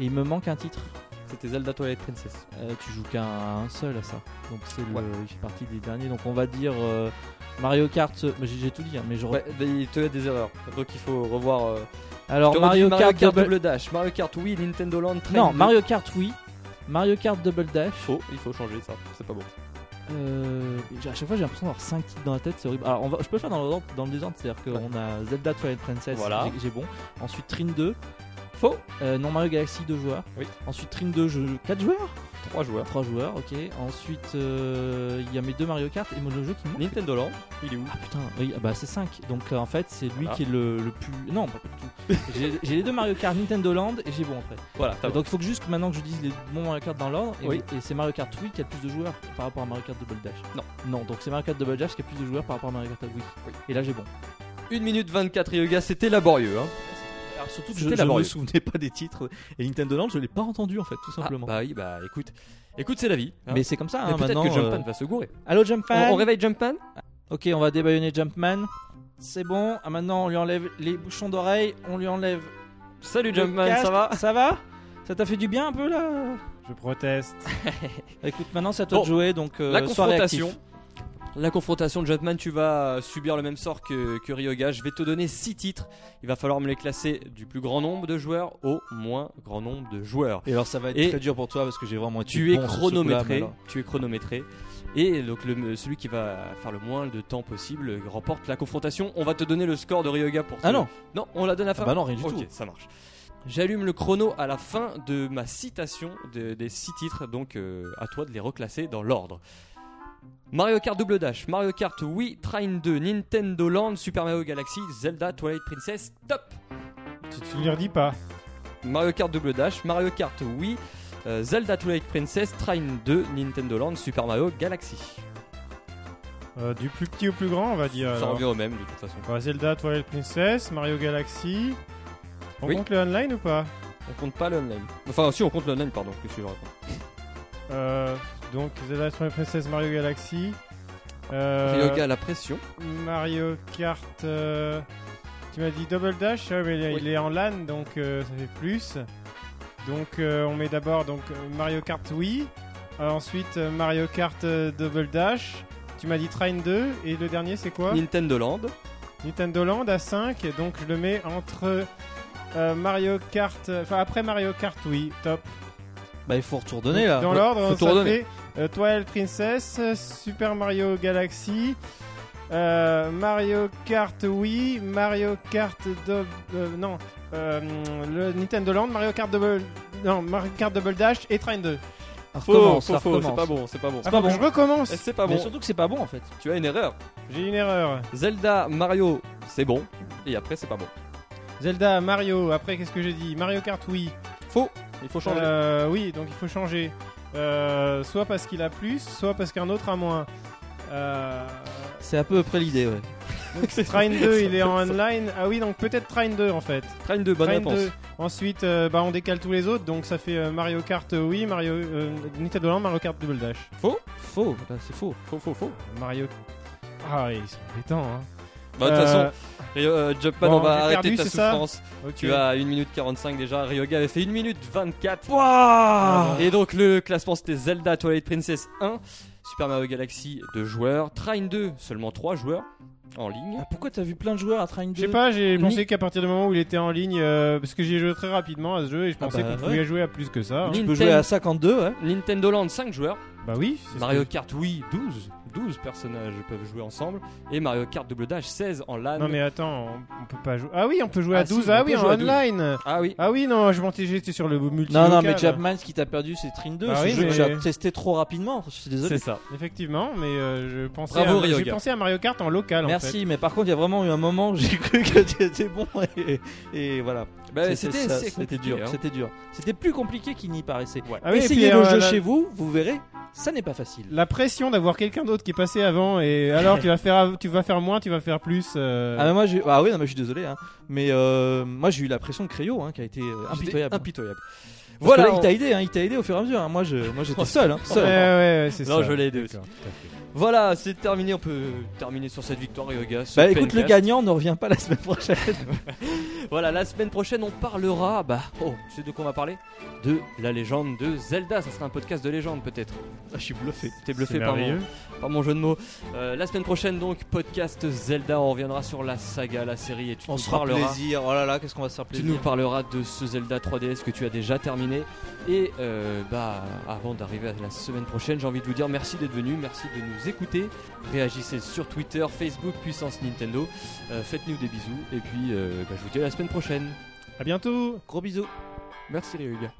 S3: Et il me manque un titre.
S2: C'était Zelda Twilight Princess.
S3: Euh, tu joues qu'à un seul à ça. Donc c'est le,
S2: Ouais.
S3: il fait partie des derniers. Donc on va dire euh, Mario Kart. bah, j'ai tout dit, hein, mais je.
S2: Ouais, il te y a des erreurs. Donc il faut revoir.
S3: Alors Mario,
S2: Mario
S3: Kart, Double.
S2: Double Dash, Mario Kart Wii, Nintendo Land, Trine
S3: Non,
S2: 2.
S3: Mario Kart Wii. Mario Kart Double Dash.
S2: Faux, il faut changer ça. C'est pas bon.
S3: Euh, à chaque fois j'ai l'impression d'avoir 5 titres dans la tête, c'est horrible. Alors on va, je peux le faire dans le, dans le désordre, c'est-à-dire qu'on a Zelda Twilight Princess,
S2: Voilà.
S3: j'ai- bon. Ensuite Trine 2.
S2: Faux.
S3: Euh, non Mario Galaxy 2 joueurs.
S2: Oui.
S3: Ensuite Trine 2 jeu 4 joueurs
S2: 3 joueurs.
S3: 3 joueurs, ok. Ensuite euh, il y a mes deux Mario Kart et mon jeu qui manque.
S2: Nintendo Land, il est où
S3: Ah putain, oui, ah bah c'est 5. Donc euh, en fait, c'est lui
S2: Voilà.
S3: qui est le, le plus. Non, pas du tout. J'ai les deux Mario Kart Nintendo Land et j'ai bon après.
S2: Voilà,
S3: Donc il faut que juste maintenant que je dise les bons Mario Kart dans l'ordre. Et,
S2: Oui.
S3: et c'est Mario Kart Wii qui a le plus de joueurs par rapport à Mario Kart Double Dash.
S2: Non.
S3: Non, donc c'est Mario Kart Double Dash qui a plus de joueurs par rapport à Mario Kart Wii.
S2: Oui.
S3: Et là j'ai bon.
S2: 1 minute 24 Ryoga, c'était laborieux. Hein.
S3: Alors surtout que je, je me souvenais pas des titres. Et Nintendo Land, je l'ai pas entendu en fait, tout
S2: Ah,
S3: simplement.
S2: bah oui, bah écoute, écoute, c'est la vie. hein.
S3: Mais c'est comme ça,
S2: Mais
S3: hein,
S2: peut-être
S3: maintenant.
S2: que Jumpman
S3: euh,
S2: va se gourer.
S3: Allô Jumpman
S2: on réveille Jumpman?
S3: Ok, on va débaillonner Jumpman. C'est bon. Ah, maintenant on lui enlève les bouchons d'oreille, on lui enlève
S2: Salut
S3: Le
S2: Jumpman,
S3: casque,
S2: ça va?
S3: Ça va? Ça t'a fait du bien un peu là?
S4: Je proteste.
S3: Écoute, maintenant c'est à toi
S2: Bon,
S3: de jouer donc euh,
S2: La
S3: sois réactif.
S2: confrontation. La confrontation de Jumpman, tu vas subir le même sort que, que Ryoga. Je vais te donner 6 titres. Il va falloir me les classer du plus grand nombre de joueurs au moins grand nombre de joueurs.
S3: Et alors ça va être
S2: Et
S3: très dur pour toi parce que j'ai vraiment été
S2: Tu es
S3: bon
S2: chronométré. Tu es chronométré. Et donc le- celui qui va faire le moins de temps possible remporte la confrontation. On va te donner le score de Ryoga pour.
S3: Ah
S2: te-
S3: non
S2: Non, on la donne à la fin.
S3: Ah bah non, rien du
S2: Ok,
S3: tout.
S2: ça marche. J'allume le chrono à la fin de ma citation de- des six titres, donc euh, à toi de les reclasser dans l'ordre. Mario Kart Double Dash, Mario Kart Wii, Trine 2, Nintendo Land, Super Mario Galaxy, Zelda, Twilight Princess, top
S4: Tu te le redis pas.
S2: Mario Kart Double Dash, Mario Kart Wii, euh, Zelda Twilight Princess, Trine 2, Nintendo Land, Super Mario Galaxy.
S4: Euh, du plus petit au plus grand, on va dire.
S2: Ça
S4: alors.
S2: revient au même de toute façon.
S4: Zelda, Twilight Princess, Mario Galaxy. On
S2: Oui.
S4: compte le online ou pas?
S2: On compte pas le online. Enfin, si on compte le online, pardon, que je raconte?
S4: Euh, Donc Zelda, Twilight Princess, Mario Galaxy. Euh,
S2: Ryoga à la pression.
S4: Mario Kart. euh, Tu m'as dit Double Dash, mais il est en LAN donc euh, ça fait plus. Donc euh, on met d'abord donc Mario Kart Wii, ensuite Mario Kart Double Dash. Tu m'as dit Train 2 et le dernier c'est quoi?
S2: Nintendo Land.
S4: Nintendo Land à 5 donc je le mets entre Mario Kart, enfin après Mario Kart Wii, top.
S3: Bah, il faut retourner là.
S4: Dans l'ordre, ça fait Twilight Princess, euh, Super Mario Galaxy, euh, Mario Kart Wii, Mario Kart euh, non, euh, le Nintendo Land, Mario Kart Double, non, Mario Kart Double Dash et Train 2.
S3: Ah,
S2: Faux,
S3: recommence,
S2: faux,
S3: ça
S2: faux, c'est
S3: recommence.
S2: pas bon, c'est pas bon.
S4: Ah,
S3: pas
S4: faut que
S3: bon.
S4: je recommence.
S2: Eh, C'est pas
S3: Mais
S2: bon.
S3: surtout que c'est pas bon en fait.
S2: Tu as une erreur.
S4: J'ai une erreur.
S2: Zelda, Mario, c'est bon. Et après, c'est pas bon.
S4: Zelda, Mario. Après, qu'est-ce que j'ai dit? Mario Kart Wii.
S2: Faux. Il faut changer.
S4: Euh, oui, donc il faut changer. Euh, soit parce qu'il a plus, soit parce qu'un autre a moins. Euh,
S3: C'est à peu près l'idée, ouais.
S4: donc Train 2, il est en online. Ah oui, donc peut-être Train 2 en fait.
S2: Train de bonne
S4: Train
S2: réponse.
S4: 2. Ensuite, euh, bah, on décale tous les autres, donc ça fait euh, Mario Kart Wii, Mario euh, Nintendo Land, Mario Kart Double Dash.
S2: Faux?
S3: Faux, là, c'est faux.
S2: Faux, faux, faux.
S4: Mario. Ah, oui, ils sont hein.
S2: Bah, de toute
S4: Euh,
S2: façon, Ryo- euh, Jumpman,
S4: bon,
S2: on va
S4: j'ai
S2: arrêter
S4: perdu,
S2: ta souffrance.
S4: ok.
S2: Tu as 1 minute 45 déjà. Ryoga avait fait 1 minute 24.
S3: Waouh
S2: Et donc le classement c'était Zelda Twilight Princess 1, Super Mario Galaxy 2 joueurs, Train 2 seulement 3 joueurs en ligne.
S3: Ah, Pourquoi t'as vu plein de joueurs à Train 2
S4: Je sais pas, j'ai
S2: Ni-
S4: pensé qu'à partir du moment où il était en ligne, euh, parce que j'y ai joué très rapidement à ce jeu et je
S3: Ah
S4: pensais
S3: bah,
S4: qu'on
S3: ouais.
S4: pouvait jouer à plus que ça. hein.
S3: Tu peux jouer à 52, ouais.
S2: Nintendo Land 5 joueurs,
S4: Bah oui.
S2: Mario Kart Wii 12, 12 personnages peuvent jouer ensemble et Mario Kart Double Dash 16 en LAN.
S4: Non mais attends, on, on peut pas jouer. Ah oui, on peut jouer
S2: Ah
S4: à
S2: si,
S4: 12.
S2: on
S4: ah oui, en
S2: jouer à 12.
S4: online.
S2: Ah oui.
S4: Ah oui, non, je pensais j'étais sur le multi.
S3: Non, non, mais Chapman, ce qui t'a perdu, c'est Train 2.
S4: Ah
S3: ce
S4: oui,
S3: jeu
S4: mais-
S3: que j'ai testé trop rapidement. Je suis désolé.
S2: C'est ça.
S4: Effectivement, mais euh, je pensais
S2: Bravo,
S4: à, j'ai pensé à Mario Kart en local en fait.
S3: Merci, mais par contre, il y a vraiment eu un moment où j'ai cru que tu étais bon et, et voilà.
S2: Bah,
S3: C'était
S2: c'était c'est
S3: dur,
S2: hein.
S3: c'était dur. C'était plus compliqué qu'il n'y paraissait.
S2: Ouais.
S4: Ah oui,
S3: Essayez
S4: puis,
S3: le
S4: euh,
S3: jeu
S4: la-
S3: chez vous, vous verrez, ça n'est pas facile.
S4: La pression d'avoir quelqu'un d'autre qui est passé avant et alors tu vas faire tu vas faire moins, tu vas faire plus. euh,
S3: Ah, moi, j'ai... ah oui, non, mais je suis désolé, hein. mais euh, moi j'ai eu la pression de Cryo hein, qui a été euh, impitoyable.
S2: Impitoyable.
S3: Voilà, il t'a aidé, hein, il t'a aidé au fur et à mesure. hein. Moi, je, moi j'étais seul, hein,
S4: Ouais,
S3: seul.
S4: ouais, ouais, c'est
S2: Non,
S4: ça.
S2: je l'ai aidé aussi. Voilà, c'est terminé. On peut terminer sur cette victoire, Ryoga. ce
S3: Bah écoute, le gagnant ne revient pas la semaine prochaine.
S2: Voilà, la semaine prochaine, on parlera. Bah, oh, tu sais de quoi on va parler De la légende de Zelda. Ça sera un podcast de légende, peut-être.
S3: je suis bluffé.
S2: T'es bluffé par mon, par mon jeu de mots. Euh, la semaine prochaine, donc, podcast Zelda. On reviendra sur la saga, la série. Et tu
S3: On
S2: nous
S3: se fera
S2: parleras.
S3: plaisir. Oh là là, qu'est-ce qu'on va se faire
S2: Tu
S3: plaisir.
S2: nous parleras de ce Zelda 3DS que tu as déjà terminé. Et euh, bah, avant d'arriver à la semaine prochaine, j'ai envie de vous dire merci d'être venu, merci de nous écouter. Réagissez sur Twitter, Facebook, Puissance Nintendo. Euh, Faites-nous des bisous. Et puis, euh, bah, je vous dis à la semaine prochaine.
S4: À bientôt.
S3: Gros bisous.
S2: Merci les gars.